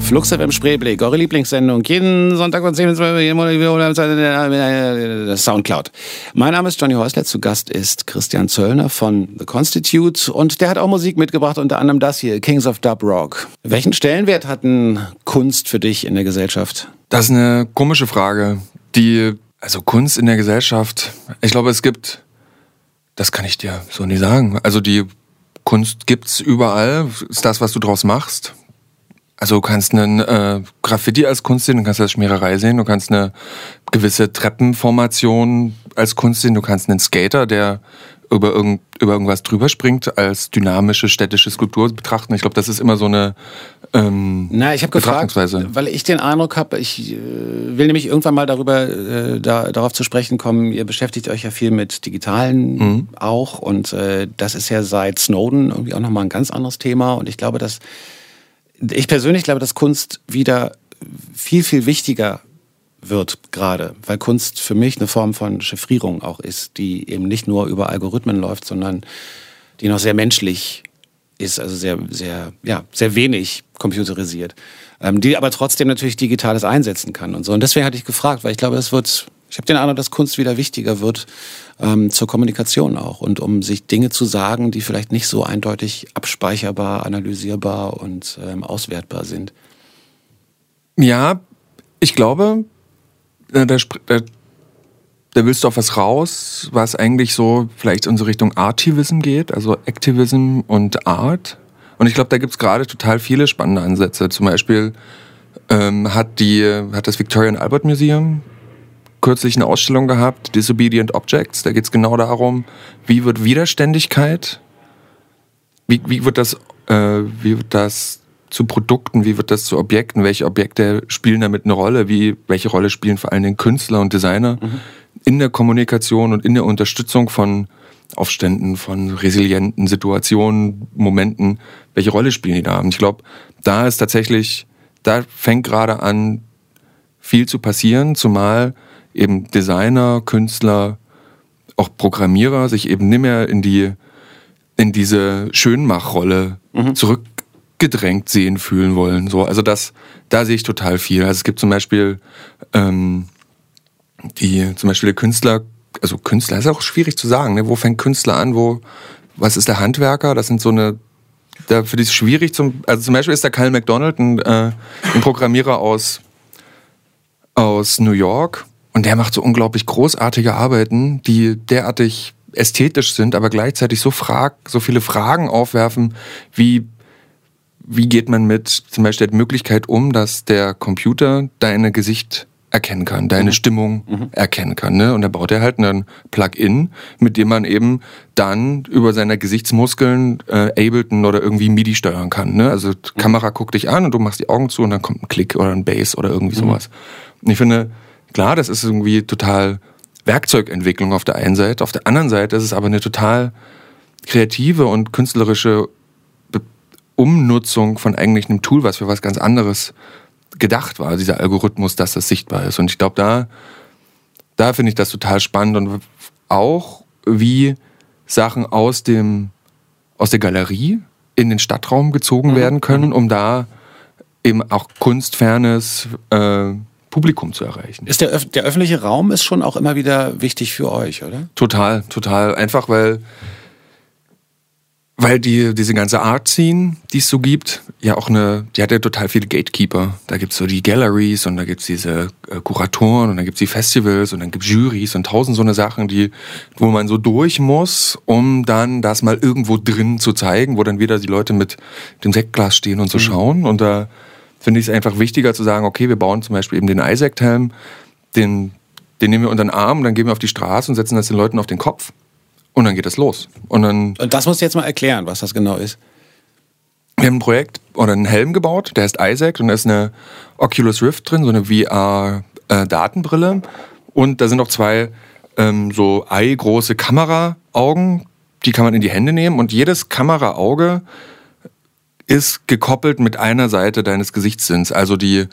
Flux FM Spreeblick, eure Lieblingssendung. Jeden Sonntag von 10 bis 12 jeden Soundcloud. Mein Name ist Johnny Häusler. Zu Gast ist Christian Zöllner von The Constitute. Und der hat auch Musik mitgebracht, unter anderem das hier, Kings of Dub Rock. Welchen Stellenwert hat denn Kunst für dich in der Gesellschaft? Das ist eine komische Frage. Die, also Kunst in der Gesellschaft, ich glaube, es gibt, das kann ich dir so nie sagen. Also die Kunst gibt's überall, ist das, was du draus machst. Also du kannst einen äh, Graffiti als Kunst sehen, du kannst das Schmiererei sehen, du kannst eine gewisse Treppenformation als Kunst sehen, du kannst einen Skater, der über, irgend, über irgendwas drüber springt, als dynamische städtische Skulptur betrachten. Ich glaube, das ist immer so eine ähm, Na, ich habe gefragt, weil ich den Eindruck habe, ich äh, will nämlich irgendwann mal darüber äh, da, darauf zu sprechen kommen. Ihr beschäftigt euch ja viel mit Digitalen auch und äh, das ist ja seit Snowden irgendwie auch nochmal ein ganz anderes Thema und ich glaube, dass ich persönlich glaube, dass Kunst wieder viel, viel wichtiger wird gerade, weil Kunst für mich eine Form von Chiffrierung auch ist, die eben nicht nur über Algorithmen läuft, sondern die noch sehr menschlich ist, also sehr, sehr, ja, sehr wenig computerisiert, ähm, die aber trotzdem natürlich Digitales einsetzen kann und so. Und deswegen hatte ich gefragt, weil ich glaube, es wird, ich habe den Eindruck, dass Kunst wieder wichtiger wird ähm, zur Kommunikation auch und um sich Dinge zu sagen, die vielleicht nicht so eindeutig abspeicherbar, analysierbar und ähm, auswertbar sind. Ja, ich glaube, da, da, da willst du auf was raus, was eigentlich so vielleicht in so Richtung Artivism geht, also Activism und Art. Und ich glaube, da gibt es gerade total viele spannende Ansätze. Zum Beispiel ähm, hat, die, hat das Victorian Albert Museum kürzlich eine Ausstellung gehabt, Disobedient Objects. Da geht es genau darum, wie wird Widerständigkeit, wie, wie, wird das, äh, wie wird das zu Produkten, wie wird das zu Objekten, welche Objekte spielen damit eine Rolle, wie, welche Rolle spielen vor allen Dingen Künstler und Designer mhm. in der Kommunikation und in der Unterstützung von Aufständen, von resilienten Situationen, Momenten, welche Rolle spielen die da? Und ich glaube, da ist tatsächlich, da fängt gerade an, viel zu passieren, zumal eben Designer, Künstler, auch Programmierer sich eben nicht mehr in die in diese Schönmachrolle mhm. zurückgedrängt sehen fühlen wollen. So, also das, da sehe ich total viel. Also es gibt zum Beispiel ähm, die, zum Beispiel Künstler, also Künstler ist auch schwierig zu sagen. Ne? Wo fängt Künstler an? Wo, was ist der Handwerker? Das sind so eine da für die ist schwierig zum, also zum Beispiel ist der Kyle McDonald ein, äh, ein Programmierer aus, aus New York und der macht so unglaublich großartige Arbeiten, die derartig ästhetisch sind, aber gleichzeitig so, frag, so viele Fragen aufwerfen, wie, wie geht man mit zum Beispiel der Möglichkeit um, dass der Computer deine Gesicht erkennen kann, deine mhm. Stimmung mhm. erkennen kann. Ne? Und da baut er halt einen Plugin, mit dem man eben dann über seine Gesichtsmuskeln äh, Ableton oder irgendwie MIDI steuern kann. Ne? Also die mhm. Kamera guckt dich an und du machst die Augen zu und dann kommt ein Klick oder ein Bass oder irgendwie mhm. sowas. Und ich finde, klar, das ist irgendwie total Werkzeugentwicklung auf der einen Seite, auf der anderen Seite ist es aber eine total kreative und künstlerische Umnutzung von eigentlich einem Tool, was für was ganz anderes gedacht war, dieser Algorithmus, dass das sichtbar ist. Und ich glaube, da, da finde ich das total spannend und auch wie Sachen aus dem, aus der Galerie in den Stadtraum gezogen mhm. werden können, mhm. um da eben auch kunstfernes äh, Publikum zu erreichen. Ist der, der öffentliche Raum ist schon auch immer wieder wichtig für euch, oder? Total, total. Einfach weil weil die, diese ganze Art-Scene, die es so gibt, ja auch eine, die hat ja total viele Gatekeeper. Da gibt's so die Galleries und da gibt's diese äh, Kuratoren und dann gibt's die Festivals und dann gibt's Juries und tausend so eine Sachen, die, wo man so durch muss, um dann das mal irgendwo drin zu zeigen, wo dann wieder die Leute mit dem Sektglas stehen und so mhm. schauen. Und da finde ich es einfach wichtiger zu sagen, okay, wir bauen zum Beispiel eben den Isaac-Helm, den, den nehmen wir unter den Arm und dann gehen wir auf die Straße und setzen das den Leuten auf den Kopf. Und dann geht es los. Und, dann, und das musst du jetzt mal erklären, was das genau ist. Wir haben ein Projekt oder einen Helm gebaut, der heißt Isaac und da ist eine Oculus Rift drin, so eine VR-Datenbrille. Äh, und da sind noch zwei ähm, so eigroße Kameraaugen, die kann man in die Hände nehmen und jedes Kameraauge ist gekoppelt mit einer Seite deines Gesichtssinns. Also die,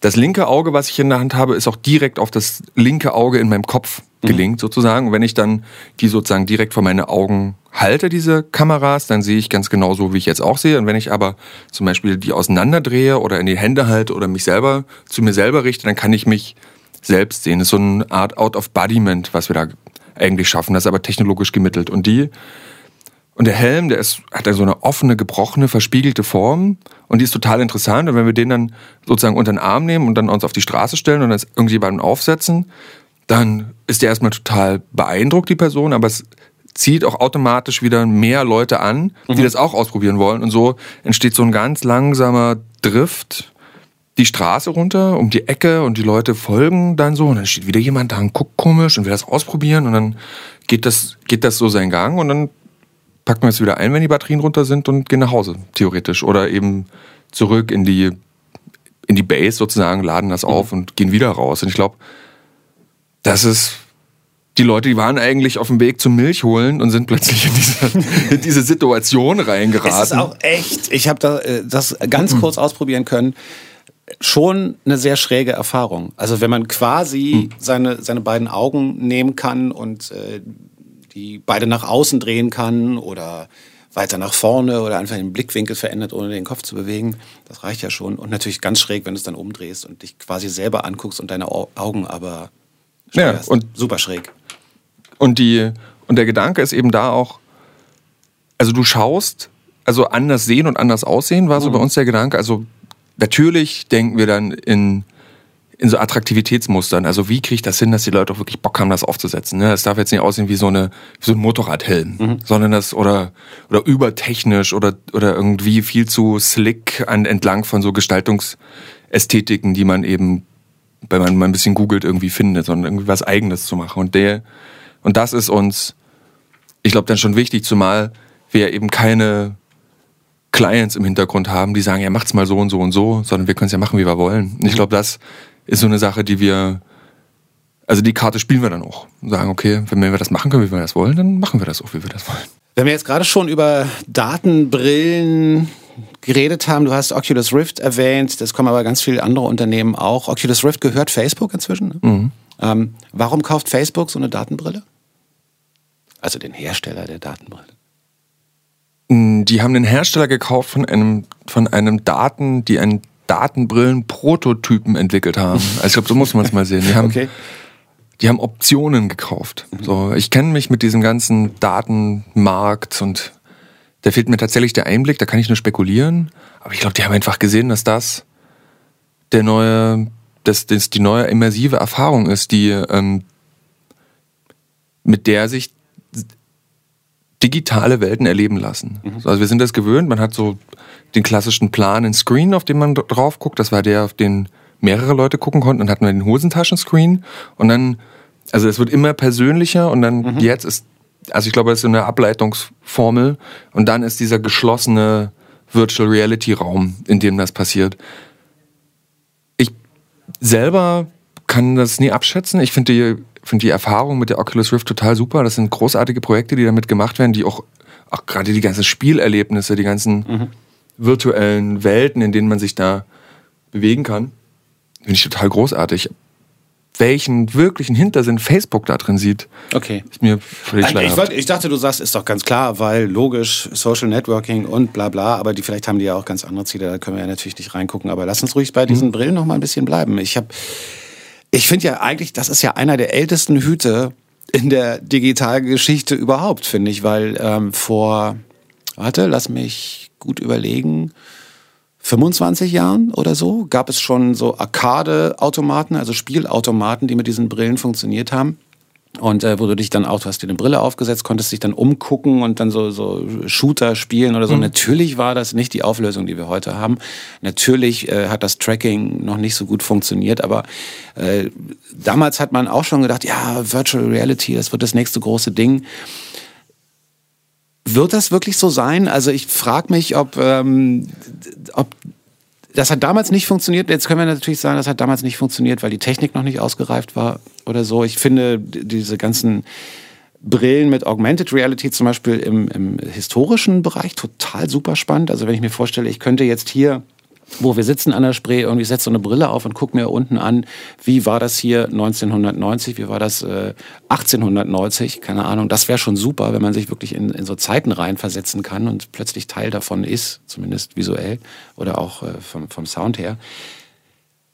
das linke Auge, was ich in der Hand habe, ist auch direkt auf das linke Auge in meinem Kopf Mhm. gelingt sozusagen. Und wenn ich dann die sozusagen direkt vor meine Augen halte, diese Kameras, dann sehe ich ganz genau so, wie ich jetzt auch sehe. Und wenn ich aber zum Beispiel die auseinanderdrehe oder in die Hände halte oder mich selber zu mir selber richte, dann kann ich mich selbst sehen. Das ist so eine Art Out-of-Bodiment, was wir da eigentlich schaffen. Das ist aber technologisch gemittelt. Und die und der Helm, der ist, hat so eine offene, gebrochene, verspiegelte Form und die ist total interessant. Und wenn wir den dann sozusagen unter den Arm nehmen und dann uns auf die Straße stellen und dann irgendjemanden aufsetzen, dann ist der erstmal total beeindruckt, die Person, aber es zieht auch automatisch wieder mehr Leute an, die mhm. das auch ausprobieren wollen. Und so entsteht so ein ganz langsamer Drift die Straße runter, um die Ecke und die Leute folgen dann so und dann steht wieder jemand da und guckt komisch und will das ausprobieren und dann geht das, geht das so seinen Gang und dann packt man es wieder ein, wenn die Batterien runter sind und gehen nach Hause, theoretisch. Oder eben zurück in die, in die Base sozusagen, laden das auf mhm. und gehen wieder raus. Und ich glaube, das ist die Leute, die waren eigentlich auf dem Weg zum Milch holen und sind plötzlich in diese, *laughs* in diese Situation reingeraten. Das ist auch echt. Ich habe da, äh, das ganz mhm. kurz ausprobieren können. Schon eine sehr schräge Erfahrung. Also wenn man quasi mhm. seine, seine beiden Augen nehmen kann und äh, die beide nach außen drehen kann oder weiter nach vorne oder einfach den Blickwinkel verändert, ohne den Kopf zu bewegen. Das reicht ja schon. Und natürlich ganz schräg, wenn du es dann umdrehst und dich quasi selber anguckst und deine Augen aber ja, und super schräg. Und die und der Gedanke ist eben da auch, also du schaust, also anders sehen und anders aussehen war so mhm. bei uns der Gedanke. Also natürlich denken wir dann in in so Attraktivitätsmustern. Also wie kriege ich das hin, dass die Leute auch wirklich Bock haben, das aufzusetzen? Ne? Es darf jetzt nicht aussehen wie so, eine, wie so ein Motorradhelm, mhm. sondern das oder oder übertechnisch oder oder irgendwie viel zu slick an, entlang von so Gestaltungsästhetiken, die man eben, wenn man mal ein bisschen googelt, irgendwie findet, sondern irgendwie was Eigenes zu machen. Und der und das ist uns, ich glaube, dann schon wichtig, zumal wir eben keine Clients im Hintergrund haben, die sagen, ja, macht's mal so und so und so, sondern wir können es ja machen, wie wir wollen. Und ich mhm. glaube, das ist so eine Sache, die wir, also die Karte spielen wir dann auch. Und sagen, okay, wenn wir das machen können, wie wir das wollen, dann machen wir das auch, wie wir das wollen. Wenn wir jetzt gerade schon über Datenbrillen geredet haben, du hast Oculus Rift erwähnt, das kommen aber ganz viele andere Unternehmen auch. Oculus Rift gehört Facebook inzwischen. Ne? Mhm. Ähm, warum kauft Facebook so eine Datenbrille? Also den Hersteller der Datenbrille. Mm, die haben den Hersteller gekauft von einem, von einem Daten, die einen Datenbrillen-Prototypen entwickelt haben. *laughs* Also ich glaube, so muss man es mal sehen. Die haben, okay. die haben Optionen gekauft. So, ich kenne mich mit diesem ganzen Datenmarkt und da fehlt mir tatsächlich der Einblick, da kann ich nur spekulieren. Aber ich glaube, die haben einfach gesehen, dass das der neue, dass das die neue immersive Erfahrung ist, die ähm, mit der sich digitale Welten erleben lassen. Mhm. Also wir sind das gewöhnt, man hat so den klassischen Plan, einen Screen, auf den man drauf guckt. Das war der, auf den mehrere Leute gucken konnten. Dann hatten wir den Hosentaschen-Screen und dann, also es wird immer persönlicher und dann mhm. jetzt ist, also ich glaube, das ist eine Ableitungsformel und dann ist dieser geschlossene Virtual Reality Raum, in dem das passiert. Ich selber kann das nie abschätzen. Ich finde die, find die Erfahrung mit der Oculus Rift total super. Das sind großartige Projekte, die damit gemacht werden, die auch, auch gerade die ganzen Spielerlebnisse, die ganzen mhm virtuellen Welten, in denen man sich da bewegen kann. Finde ich total großartig. Welchen wirklichen Hintersinn Facebook da drin sieht, okay. ist mir völlig. Ich, ich, dachte, du sagst, ist doch ganz klar, weil logisch, Social Networking und bla bla, aber die, vielleicht haben die ja auch ganz andere Ziele, da können wir ja natürlich nicht reingucken. Aber lass uns ruhig bei diesen mhm. Brillen noch mal ein bisschen bleiben. Ich habe, ich finde ja eigentlich, das ist ja einer der ältesten Hüte in der Digitalgeschichte überhaupt, finde ich, weil ähm, vor, warte, lass mich gut überlegen, 25 Jahren oder so gab es schon so Arcade-Automaten, also Spielautomaten, die mit diesen Brillen funktioniert haben. Und äh, wo du dich dann auch, du hast dir eine Brille aufgesetzt, konntest dich dann umgucken und dann so, so Shooter spielen oder so. Mhm. Natürlich war das nicht die Auflösung, die wir heute haben. Natürlich äh, hat das Tracking noch nicht so gut funktioniert, aber äh, damals hat man auch schon gedacht, ja, Virtual Reality, das wird das nächste große Ding. Wird das wirklich so sein? Also ich frage mich, ob, ähm, ob das hat damals nicht funktioniert. Jetzt können wir natürlich sagen, das hat damals nicht funktioniert, weil die Technik noch nicht ausgereift war oder so. Ich finde diese ganzen Brillen mit Augmented Reality zum Beispiel im, im historischen Bereich total super spannend. Also wenn ich mir vorstelle, ich könnte jetzt hier wo wir sitzen an der Spree, irgendwie setze so eine Brille auf und gucke mir unten an, wie war das hier 1990, wie war das äh, 1890, keine Ahnung. Das wäre schon super, wenn man sich wirklich in, in so Zeiten reinversetzen kann und plötzlich Teil davon ist, zumindest visuell oder auch äh, vom, vom Sound her.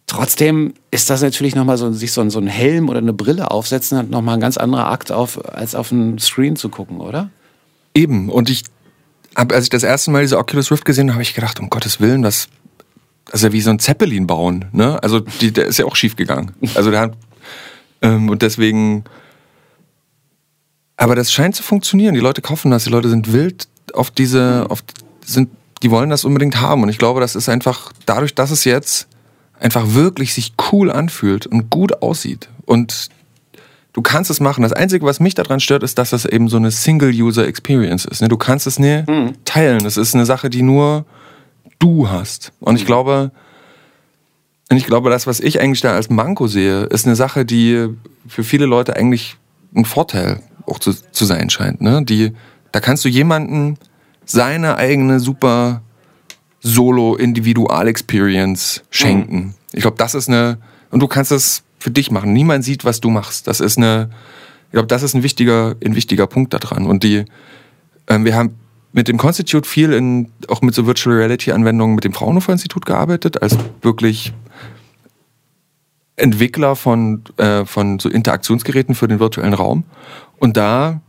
Trotzdem ist das natürlich nochmal so, sich so, so ein Helm oder eine Brille aufsetzen, hat nochmal ein ganz anderer Akt auf, als auf einen Screen zu gucken, oder? Eben. Und ich habe, als ich das erste Mal diese Oculus Rift gesehen habe, habe ich gedacht, um Gottes Willen, was das ist ja wie so ein Zeppelin bauen, ne? Also die, der ist ja auch schief gegangen. Also der hat ähm, und deswegen. Aber das scheint zu funktionieren. Die Leute kaufen das. Die Leute sind wild auf diese, auf sind, die wollen das unbedingt haben. Und ich glaube, das ist einfach dadurch, dass es jetzt einfach wirklich sich cool anfühlt und gut aussieht und du kannst es machen. Das Einzige, was mich daran stört, ist, dass das eben so eine Single-User-Experience ist. Ne? Du kannst es nie hm. teilen. Das ist eine Sache, die nur du hast. Und ich glaube, und ich glaube, das, was ich eigentlich da als Manko sehe, ist eine Sache, die für viele Leute eigentlich ein Vorteil auch zu, zu sein scheint. Ne? Die, da kannst du jemanden seine eigene super Solo-Individual-Experience schenken. Mhm. Ich glaube, das ist eine, und du kannst das für dich machen. Niemand sieht, was du machst. Das ist eine, ich glaube, das ist ein wichtiger, ein wichtiger Punkt daran. Und die, ähm, wir haben mit dem Constitute viel in, auch mit so Virtual Reality Anwendungen mit dem Fraunhofer Institut gearbeitet, als wirklich Entwickler von, äh, von so Interaktionsgeräten für den virtuellen Raum. Und da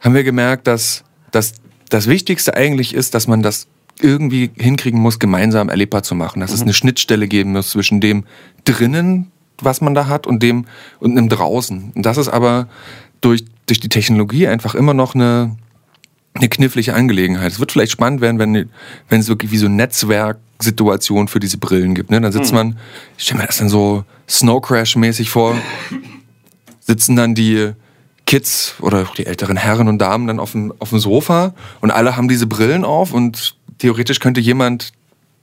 haben wir gemerkt, dass, dass das Wichtigste eigentlich ist, dass man das irgendwie hinkriegen muss, gemeinsam erlebbar zu machen. Dass mhm. es eine Schnittstelle geben muss zwischen dem drinnen, was man da hat, und dem und einem draußen. Und das ist aber durch, durch die Technologie einfach immer noch eine, eine knifflige Angelegenheit. Es wird vielleicht spannend werden, wenn, wenn es wirklich wie so Netzwerksituation für diese Brillen gibt. Ne? Dann sitzt mhm. man, ich stelle mir das dann so Snow Crash-mäßig vor, sitzen dann die Kids oder die älteren Herren und Damen dann auf dem, auf dem Sofa und alle haben diese Brillen auf und theoretisch könnte jemand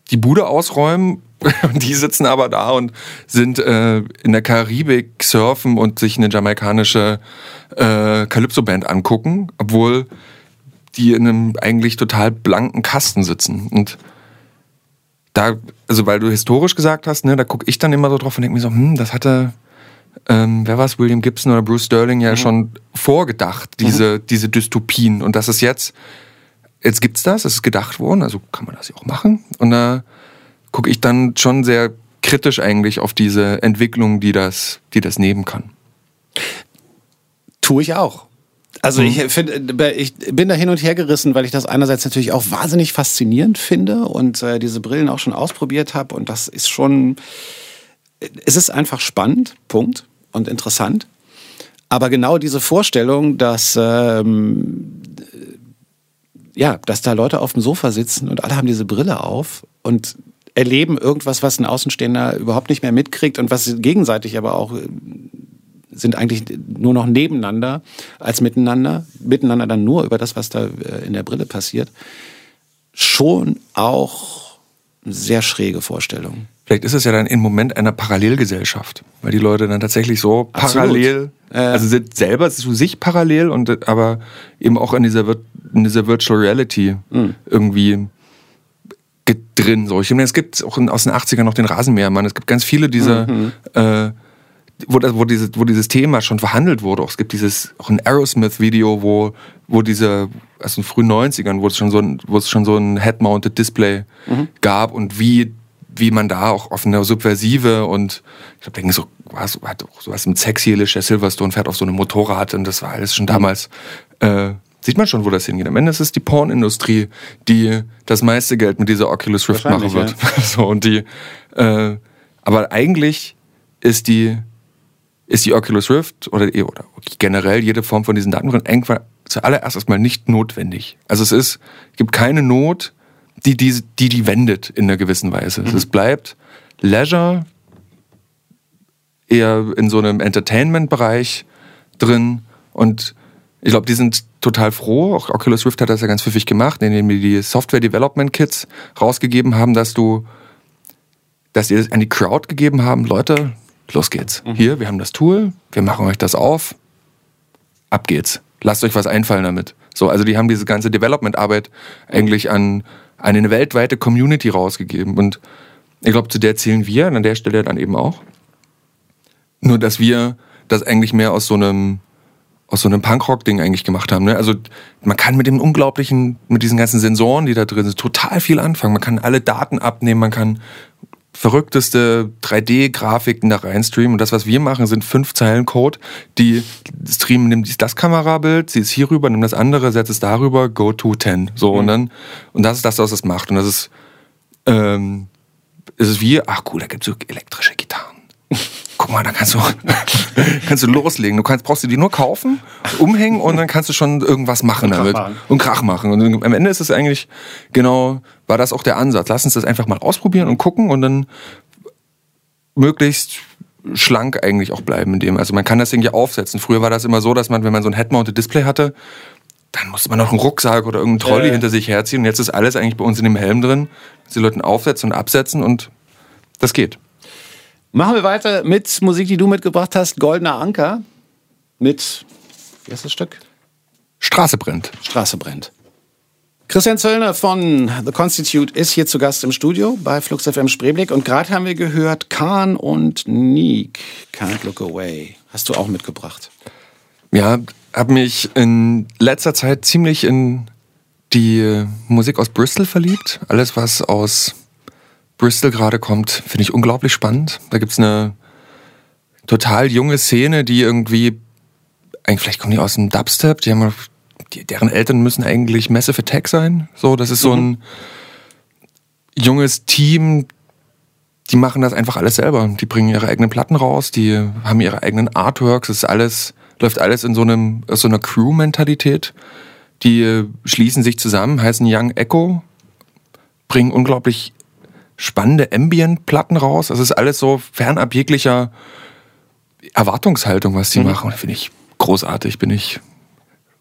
die Bude ausräumen *laughs* und die sitzen aber da und sind äh, in der Karibik surfen und sich eine jamaikanische äh, Calypso-Band angucken, obwohl die in einem eigentlich total blanken Kasten sitzen. Und da, also weil du historisch gesagt hast, ne, da gucke ich dann immer so drauf und denke mir so, hm, das hatte ähm, wer war es, William Gibson oder Bruce Sterling ja mhm. schon vorgedacht, diese, mhm. diese Dystopien. Und das ist jetzt, jetzt gibt's das, es ist gedacht worden, also kann man das ja auch machen. Und da gucke ich dann schon sehr kritisch eigentlich auf diese Entwicklung, die das, die das nehmen kann. Tue ich auch. Also ich mhm. finde, ich bin da hin und her gerissen, weil ich das einerseits natürlich auch wahnsinnig faszinierend finde und äh, diese Brillen auch schon ausprobiert habe und das ist schon, es ist einfach spannend, Punkt, und interessant. Aber genau diese Vorstellung, dass, ähm, ja, dass da Leute auf dem Sofa sitzen und alle haben diese Brille auf und erleben irgendwas, was ein Außenstehender überhaupt nicht mehr mitkriegt und was gegenseitig aber auch äh, sind eigentlich nur noch nebeneinander als miteinander. Miteinander dann nur über das, was da äh, in der Brille passiert. Schon auch eine sehr schräge Vorstellung. Vielleicht ist es ja dann im Moment einer Parallelgesellschaft, weil die Leute dann tatsächlich so parallel, äh. also sind selber zu sich parallel und aber eben auch in dieser, in dieser Virtual Reality mhm. irgendwie drin. So. Ich meine, es gibt auch aus den 80ern noch den Rasenmähermann. Es gibt ganz viele dieser, mhm. äh, wo, wo, dieses, wo dieses Thema schon verhandelt wurde. Auch es gibt dieses, auch ein Aerosmith-Video, wo, wo diese, also in den frühen 90ern, wo es schon so ein, wo es schon so ein Head-Mounted Display mhm. gab und wie wie man da auch auf eine subversive und ich glaube, denke so, war so, hat auch sowas mit sexielisch, der Silverstone fährt auf so einem Motorrad und das war alles schon damals, äh, sieht man schon, wo das hingeht. Am Ende ist es die Pornindustrie, die das meiste Geld mit dieser Oculus Rift machen wird. Ja. *laughs* so, und die, äh, aber eigentlich ist die, ist die Oculus Rift oder, oder generell jede Form von diesen Datenbrillen irgendwann zuallererst erstmal nicht notwendig. Also es ist, es gibt keine Not, die die, die, die wendet in einer gewissen Weise. Mhm. Es bleibt Leisure, eher in so einem Entertainment-Bereich drin und ich glaube, die sind total froh. Auch Oculus Rift hat das ja ganz pfiffig gemacht, indem die die Software Development Kits rausgegeben haben, dass du, dass die das an die Crowd gegeben haben. Leute, los geht's. Mhm. Hier, wir haben das Tool, wir machen euch das auf. Ab geht's. Lasst euch was einfallen damit. So, also die haben diese ganze Development-Arbeit eigentlich an eine weltweite Community rausgegeben. Und ich glaube, zu der zählen wir an der Stelle dann eben auch. Nur, dass wir das eigentlich mehr aus so einem aus so einem Punkrock-Ding eigentlich gemacht haben. Ne? Also man kann mit dem unglaublichen, mit diesen ganzen Sensoren, die da drin sind, total viel anfangen. Man kann alle Daten abnehmen, man kann verrückteste 3D-Grafiken da reinstreamen. Und das, was wir machen, sind fünf Zeilen Code, die streamen, nimmt das Kamerabild, sie ist hier rüber, nimmt das andere, setzt es darüber, go to 10. So, mhm. und dann, und das ist das, was es macht. Und das ist, ähm, ist es wie, ach cool, da gibt es so elektrische Gitarren *laughs* guck mal, da kannst du, *laughs* kannst du loslegen. Du kannst, brauchst du die nur kaufen, umhängen und dann kannst du schon irgendwas machen und damit. Krach und Krach machen. Und am Ende ist es eigentlich, genau, war das auch der Ansatz. Lass uns das einfach mal ausprobieren und gucken und dann möglichst schlank eigentlich auch bleiben in dem. Also man kann das Ding ja aufsetzen. Früher war das immer so, dass man, wenn man so ein Head-Mounted Display hatte, dann musste man noch einen Rucksack oder irgendeinen Trolley äh. hinter sich herziehen. Und jetzt ist alles eigentlich bei uns in dem Helm drin. Die Leute aufsetzen und absetzen und das geht. Machen wir weiter mit Musik, die du mitgebracht hast. Goldener Anker mit, wie heißt das Stück? Straße brennt. Straße brennt. Christian Zöllner von The Constitute ist hier zu Gast im Studio bei Flux FM Spreeblick und gerade haben wir gehört Kahn und Neek, Can't Look Away. Hast du auch mitgebracht? Ja, habe mich in letzter Zeit ziemlich in die Musik aus Bristol verliebt. Alles, was aus Bristol gerade kommt, finde ich unglaublich spannend. Da gibt es eine total junge Szene, die irgendwie, eigentlich vielleicht kommen die aus dem Dubstep, die haben, die, deren Eltern müssen eigentlich Massive Attack sein. So, das ist so mhm. ein junges Team, die machen das einfach alles selber. Die bringen ihre eigenen Platten raus, die haben ihre eigenen Artworks, es ist alles, läuft alles in so einem, so einer Crew-Mentalität. Die schließen sich zusammen, heißen Young Echo, bringen unglaublich spannende Ambient-Platten raus. Es ist alles so fernab jeglicher Erwartungshaltung, was die mhm. machen. Finde ich großartig. Bin ich,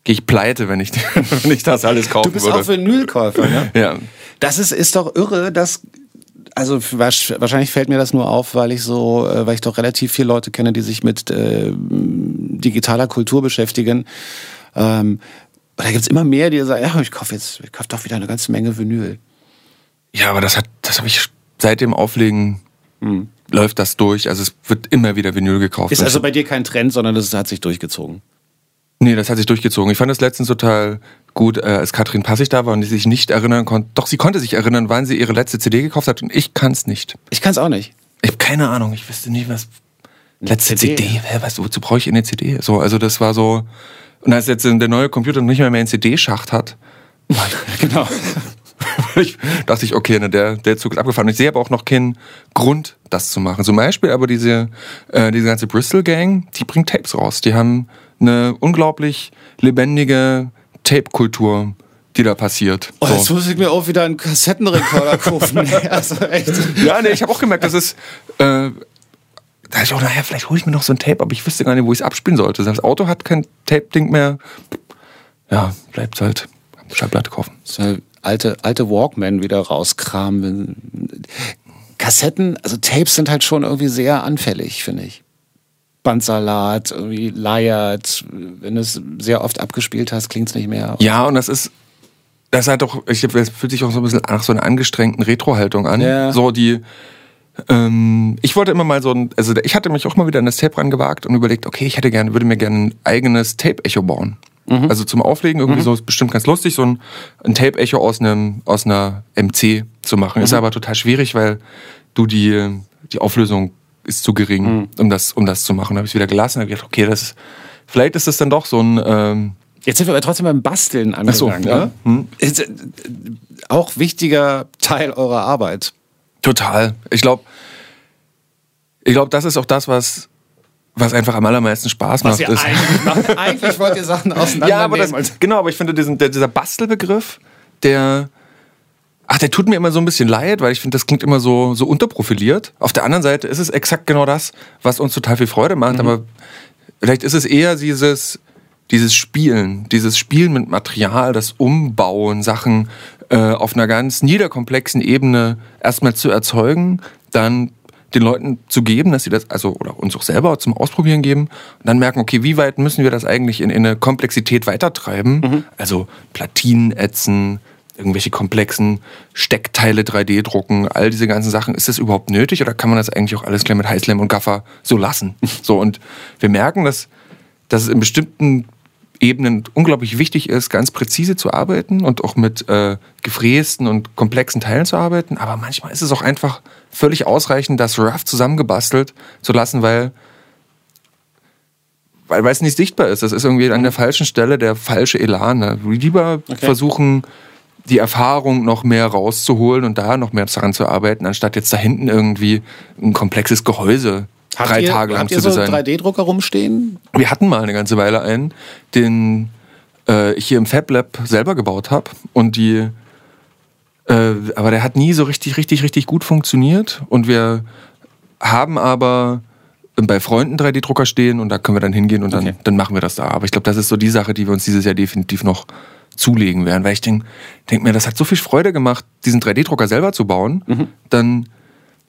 gehe ich pleite, wenn ich, *laughs* wenn ich das alles kaufen würde. Du bist würde. auch Vinylkäufer, ne? ja. Das ist, ist doch irre, dass also wahrscheinlich fällt mir das nur auf, weil ich so, äh, weil ich doch relativ viele Leute kenne, die sich mit äh, digitaler Kultur beschäftigen. Ähm, da gibt es immer mehr, die sagen, ja, ich kaufe jetzt, ich kaufe doch wieder eine ganze Menge Vinyl. Ja, aber das hat, das habe ich seit dem Auflegen hm. läuft das durch. Also es wird immer wieder Vinyl gekauft. Ist also bei dir kein Trend, sondern das hat sich durchgezogen. Nee, das hat sich durchgezogen. Ich fand das letztens total gut, äh, als Katrin Passig da war und die sich nicht erinnern konnte. Doch, sie konnte sich erinnern, wann sie ihre letzte CD gekauft hat und ich kann es nicht. Ich kann es auch nicht. Ich habe keine Ahnung. Ich wüsste nicht, was. Letzte CD. CD. Hä, was, wozu brauche ich eine CD? So, also das war so. Und als jetzt der neue Computer nicht mehr, mehr einen CD-Schacht hat, *laughs* genau. Ich, dachte ich, okay, ne, der, der Zug ist abgefahren. Ich sehe aber auch noch keinen Grund, das zu machen. Zum Beispiel aber diese, äh, diese ganze Bristol-Gang, die bringt Tapes raus. Die haben eine unglaublich lebendige Tape-Kultur die da passiert. Oh, jetzt muss ich mir auch wieder einen Kassettenrekorder kaufen. *laughs* *laughs* also echt. Ja, nee, ich habe auch gemerkt, das ist. Äh, da ich auch, naja, vielleicht hole ich mir noch so ein Tape, aber ich wüsste gar nicht, wo ich es abspielen sollte. Das Auto hat kein Tape-Ding mehr. Ja, bleibt halt Schallplatte kaufen. So alte, alte Walkman wieder rauskramen. Kassetten, also Tapes sind halt schon irgendwie sehr anfällig, finde ich. Bandsalat, irgendwie leiert, wenn du es sehr oft abgespielt hast, klingt es nicht mehr. Ja, und das ist, das halt doch, ich, das fühlt sich auch so ein bisschen nach so einer angestrengten Retro-Haltung an. Ja. So die, ähm, ich wollte immer mal so ein, also ich hatte mich auch mal wieder an das Tape rangewagt und überlegt, okay, ich hätte gerne, würde mir gerne ein eigenes Tape-Echo bauen. Mhm. Also zum Auflegen irgendwie mhm. so ist bestimmt ganz lustig, so ein, ein Tape-Echo aus, einem, aus einer MC zu machen. Mhm. Ist aber total schwierig, weil du die, die Auflösung ist zu gering, mhm. um, das, um das zu machen. Da habe ich es wieder gelassen, habe gedacht, okay, das vielleicht ist das dann doch so ein. Ähm Jetzt sind wir aber trotzdem beim Basteln angegangen. So, ja. ne? hm. Ist, äh, auch wichtiger Teil eurer Arbeit. Total. Ich glaube, ich glaube, das ist auch das, was was einfach am allermeisten Spaß was macht. Ist. Eigentlich, macht. *laughs* eigentlich wollt ihr Sachen auseinandernehmen. Ja, aber das, genau, aber ich finde diesen, der, dieser Bastelbegriff, der, ach, der tut mir immer so ein bisschen leid, weil ich finde, das klingt immer so, so unterprofiliert. Auf der anderen Seite ist es exakt genau das, was uns total viel Freude macht, mhm. aber vielleicht ist es eher dieses, dieses Spielen, dieses Spielen mit Material, das Umbauen, Sachen äh, auf einer ganz niederkomplexen Ebene erstmal zu erzeugen, dann den Leuten zu geben, dass sie das, also oder uns auch selber zum Ausprobieren geben und dann merken, okay, wie weit müssen wir das eigentlich in, in eine Komplexität weitertreiben? Mhm. Also Platinen ätzen, irgendwelche komplexen Steckteile 3D drucken, all diese ganzen Sachen. Ist das überhaupt nötig oder kann man das eigentlich auch alles gleich mit Heißleim und Gaffer so lassen? *laughs* so und wir merken, dass, dass es in bestimmten Ebenen unglaublich wichtig ist, ganz präzise zu arbeiten und auch mit äh, gefrästen und komplexen Teilen zu arbeiten. Aber manchmal ist es auch einfach völlig ausreichend, das rough zusammengebastelt zu lassen, weil weil, es nicht sichtbar ist. Das ist irgendwie an der falschen Stelle der falsche Elan. Ne? Lieber okay. versuchen, die Erfahrung noch mehr rauszuholen und da noch mehr daran zu arbeiten, anstatt jetzt da hinten irgendwie ein komplexes Gehäuse habt drei ihr, Tage lang habt zu designen. Habt ihr so 3D-Drucker rumstehen? Wir hatten mal eine ganze Weile einen, den äh, ich hier im Fab Lab selber gebaut habe und die äh, aber der hat nie so richtig, richtig, richtig gut funktioniert. Und wir haben aber bei Freunden 3D-Drucker stehen und da können wir dann hingehen und dann, okay. dann machen wir das da. Aber ich glaube, das ist so die Sache, die wir uns dieses Jahr definitiv noch zulegen werden, weil ich denke denk mir, das hat so viel Freude gemacht, diesen 3D-Drucker selber zu bauen. Mhm. Dann,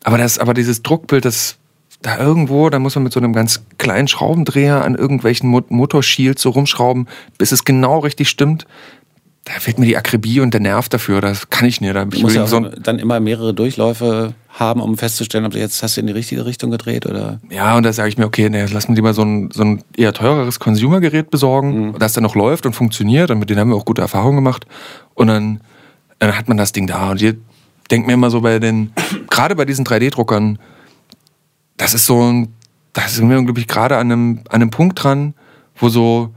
aber das, aber dieses Druckbild, das da irgendwo, da muss man mit so einem ganz kleinen Schraubendreher an irgendwelchen Motorshields so rumschrauben, bis es genau richtig stimmt da fehlt mir die Akribie und der Nerv dafür. Das kann ich nicht. Da du musst ja so dann immer mehrere Durchläufe haben, um festzustellen, ob du jetzt hast du in die richtige Richtung gedreht oder. Ja, und da sage ich mir, okay, nee, lass mir lieber so ein, so ein eher teureres Consumer-Gerät besorgen, mhm. das dann noch läuft und funktioniert. Und mit denen haben wir auch gute Erfahrungen gemacht. Und dann, dann hat man das Ding da. Und ihr denkt mir immer so bei den, gerade bei diesen 3D-Druckern, das ist so ein, da sind wir, glaube ich, gerade an einem, an einem Punkt dran, wo so,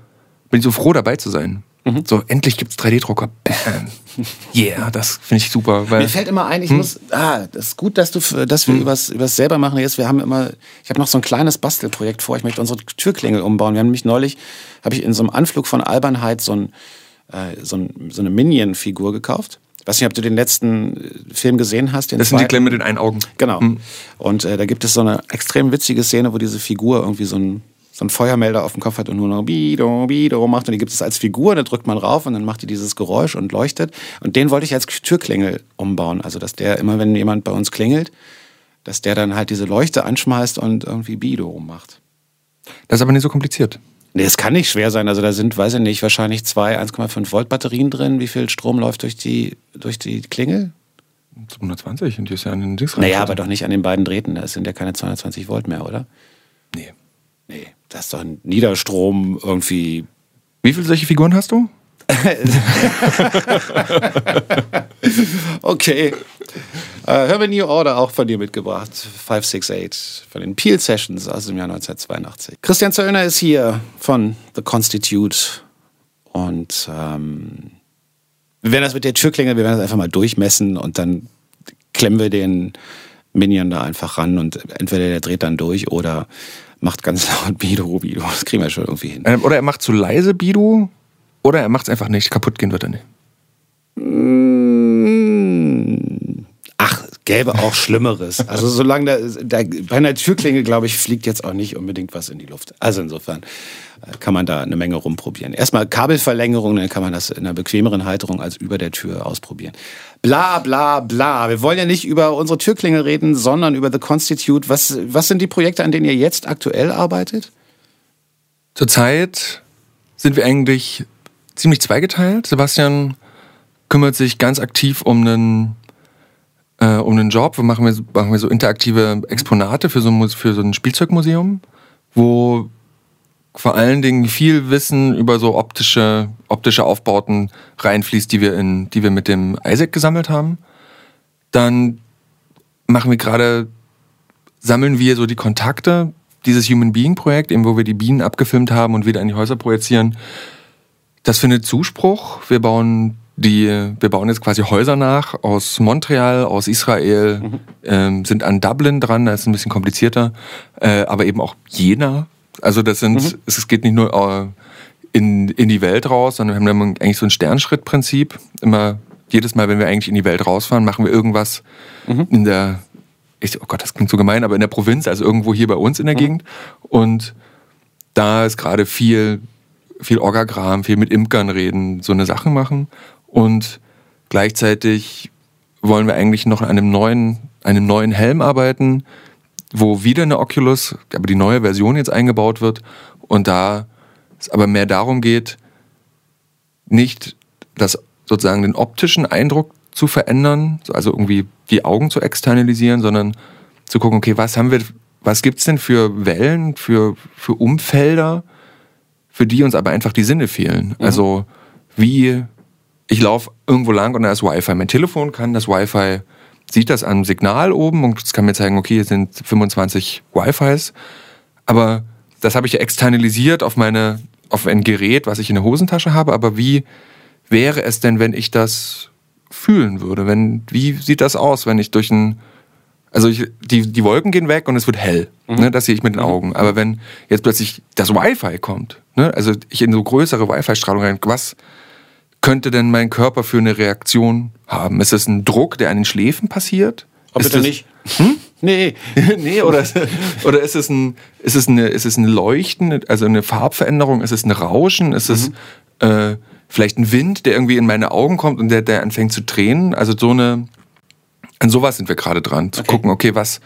bin ich so froh dabei zu sein. Mhm. So, endlich gibt es 3D-Drucker. Bam. *laughs* Yeah, das finde ich super. Mir fällt immer ein, ich hm? muss, ah, das ist gut, dass, du, dass wir hm? übers, übers selber machen jetzt. Wir haben immer, ich habe noch so ein kleines Bastelprojekt vor. Ich möchte unsere Türklingel umbauen. Wir haben nämlich neulich, habe ich in so einem Anflug von Albernheit so, ein, äh, so, ein, so eine Minion-Figur gekauft. Ich weiß nicht, ob du den letzten äh, Film gesehen hast. das sind die Klemme mit den einen Augen. Genau. Hm. Und äh, da gibt es so eine extrem witzige Szene, wo diese Figur irgendwie so ein so einen Feuermelder auf dem Kopf hat und nur noch Bido, Bido macht und die gibt es als Figur, da drückt man rauf und dann macht die dieses Geräusch und leuchtet. Und den wollte ich als Türklingel umbauen. Also, dass der immer, wenn jemand bei uns klingelt, dass der dann halt diese Leuchte anschmeißt und irgendwie Bido macht. Das ist aber nicht so kompliziert. Nee, es kann nicht schwer sein. Also da sind, weiß ich nicht, wahrscheinlich zwei 1,5 Volt Batterien drin. Wie viel Strom läuft durch die, durch die Klingel? 220 und die ist ja an den Dings Naja, aber doch nicht an den beiden Drähten. Das sind ja keine 220 Volt mehr, oder? Nee. Nee, das ist doch ein Niederstrom irgendwie. Wie viele solche Figuren hast du? *laughs* okay. Äh, wir New Order auch von dir mitgebracht. 568 von den Peel Sessions aus dem Jahr 1982. Christian Zöllner ist hier von The Constitute. Und ähm, wir werden das mit der Türklinge, wir werden das einfach mal durchmessen und dann klemmen wir den Minion da einfach ran und entweder der dreht dann durch oder macht ganz laut Bido, Bido. Das kriegen wir schon irgendwie hin. Ähm, oder er macht zu leise Bido oder er macht es einfach nicht. Kaputt gehen wird er nicht. Mm. Ach, gäbe auch Schlimmeres. Also solange da, da bei einer Türklinge, glaube ich, fliegt jetzt auch nicht unbedingt was in die Luft. Also insofern äh, kann man da eine Menge rumprobieren. Erstmal Kabelverlängerung, dann kann man das in einer bequemeren Halterung als über der Tür ausprobieren. Bla bla bla. Wir wollen ja nicht über unsere Türklingel reden, sondern über The Constitute. Was, was sind die Projekte, an denen ihr jetzt aktuell arbeitet? Zurzeit sind wir eigentlich ziemlich zweigeteilt. Sebastian kümmert sich ganz aktiv um einen äh, um einen Job. Wir machen, wir, machen wir so interaktive Exponate für so, für so ein Spielzeugmuseum, wo vor allen Dingen viel Wissen über so optische, optische Aufbauten reinfließt, die wir, in, die wir mit dem Isaac gesammelt haben. Dann machen wir gerade, sammeln wir so die Kontakte, dieses Human Being Projekt, eben wo wir die Bienen abgefilmt haben und wieder in die Häuser projizieren. Das findet Zuspruch. Wir bauen die, wir bauen jetzt quasi Häuser nach aus Montreal, aus Israel, mhm. ähm, sind an Dublin dran, da ist es ein bisschen komplizierter, äh, aber eben auch Jena. Also das sind, mhm. es geht nicht nur äh, in, in die Welt raus, sondern wir haben eigentlich so ein Sternschrittprinzip. Immer jedes Mal, wenn wir eigentlich in die Welt rausfahren, machen wir irgendwas mhm. in der, ich, oh Gott, das klingt so gemein, aber in der Provinz, also irgendwo hier bei uns in der mhm. Gegend. Und da ist gerade viel, viel Orgagram, viel mit Imkern reden, so eine Sachen machen. Und gleichzeitig wollen wir eigentlich noch an einem neuen, einem neuen Helm arbeiten, wo wieder eine Oculus, aber die neue Version jetzt eingebaut wird. Und da es aber mehr darum geht, nicht das sozusagen den optischen Eindruck zu verändern, also irgendwie die Augen zu externalisieren, sondern zu gucken, okay, was haben wir, was gibt's denn für Wellen, für, für Umfelder, für die uns aber einfach die Sinne fehlen. Mhm. Also wie ich laufe irgendwo lang und da ist Wi-Fi. Mein Telefon kann das Wi-Fi, sieht das am Signal oben und es kann mir zeigen, okay, hier sind 25 Wi-Fis. Aber das habe ich ja externalisiert auf meine, auf ein Gerät, was ich in der Hosentasche habe. Aber wie wäre es denn, wenn ich das fühlen würde? Wenn, wie sieht das aus, wenn ich durch ein, also ich, die, die Wolken gehen weg und es wird hell. Mhm. Ne, das sehe ich mit den mhm. Augen. Aber wenn jetzt plötzlich das Wi-Fi kommt, ne, also ich in so größere Wi-Fi-Strahlung rein, was, könnte denn mein Körper für eine Reaktion haben? Ist es ein Druck, der an den Schläfen passiert? Oh, bitte das, nicht. Hm? Nee. *laughs* nee, oder, oder ist, es ein, ist, es eine, ist es ein Leuchten, also eine Farbveränderung? Ist es ein Rauschen? Ist es mhm. äh, vielleicht ein Wind, der irgendwie in meine Augen kommt und der, der anfängt zu tränen? Also so eine, an sowas sind wir gerade dran, zu okay. gucken, okay, was,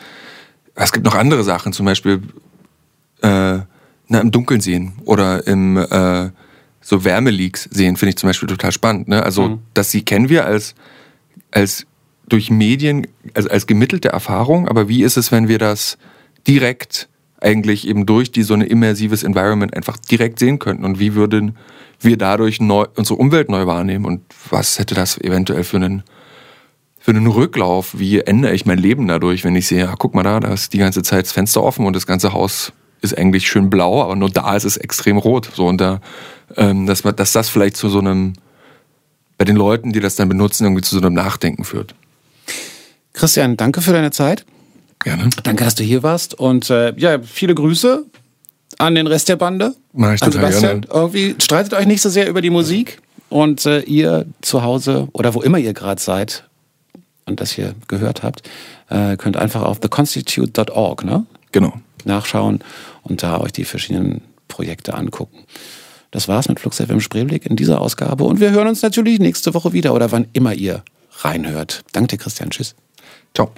es gibt noch andere Sachen, zum Beispiel äh, na, im Dunkeln sehen oder im, äh, so Wärmeleaks sehen, finde ich zum Beispiel total spannend. Ne? Also, mhm. dass sie kennen wir als, als durch Medien, also als gemittelte Erfahrung, aber wie ist es, wenn wir das direkt eigentlich eben durch die so ein immersives Environment einfach direkt sehen könnten und wie würden wir dadurch neu, unsere Umwelt neu wahrnehmen und was hätte das eventuell für einen für einen Rücklauf, wie ändere ich mein Leben dadurch, wenn ich sehe, ah, guck mal da, da ist die ganze Zeit das Fenster offen und das ganze Haus ist eigentlich schön blau, aber nur da ist es extrem rot. So und da, ähm, dass, man, dass das vielleicht zu so einem, bei den Leuten, die das dann benutzen, irgendwie zu so einem Nachdenken führt. Christian, danke für deine Zeit. Gerne. Danke, dass du hier warst und äh, ja, viele Grüße an den Rest der Bande. Mach ich total Sebastian. Gerne. Irgendwie streitet euch nicht so sehr über die Musik und äh, ihr zu Hause oder wo immer ihr gerade seid und das hier gehört habt, äh, könnt einfach auf theconstitute.org ne? genau. Nachschauen und da euch die verschiedenen Projekte angucken. Das war's mit Flux FM Spreeblick in dieser Ausgabe und wir hören uns natürlich nächste Woche wieder oder wann immer ihr reinhört. Danke Christian. Tschüss. Ciao.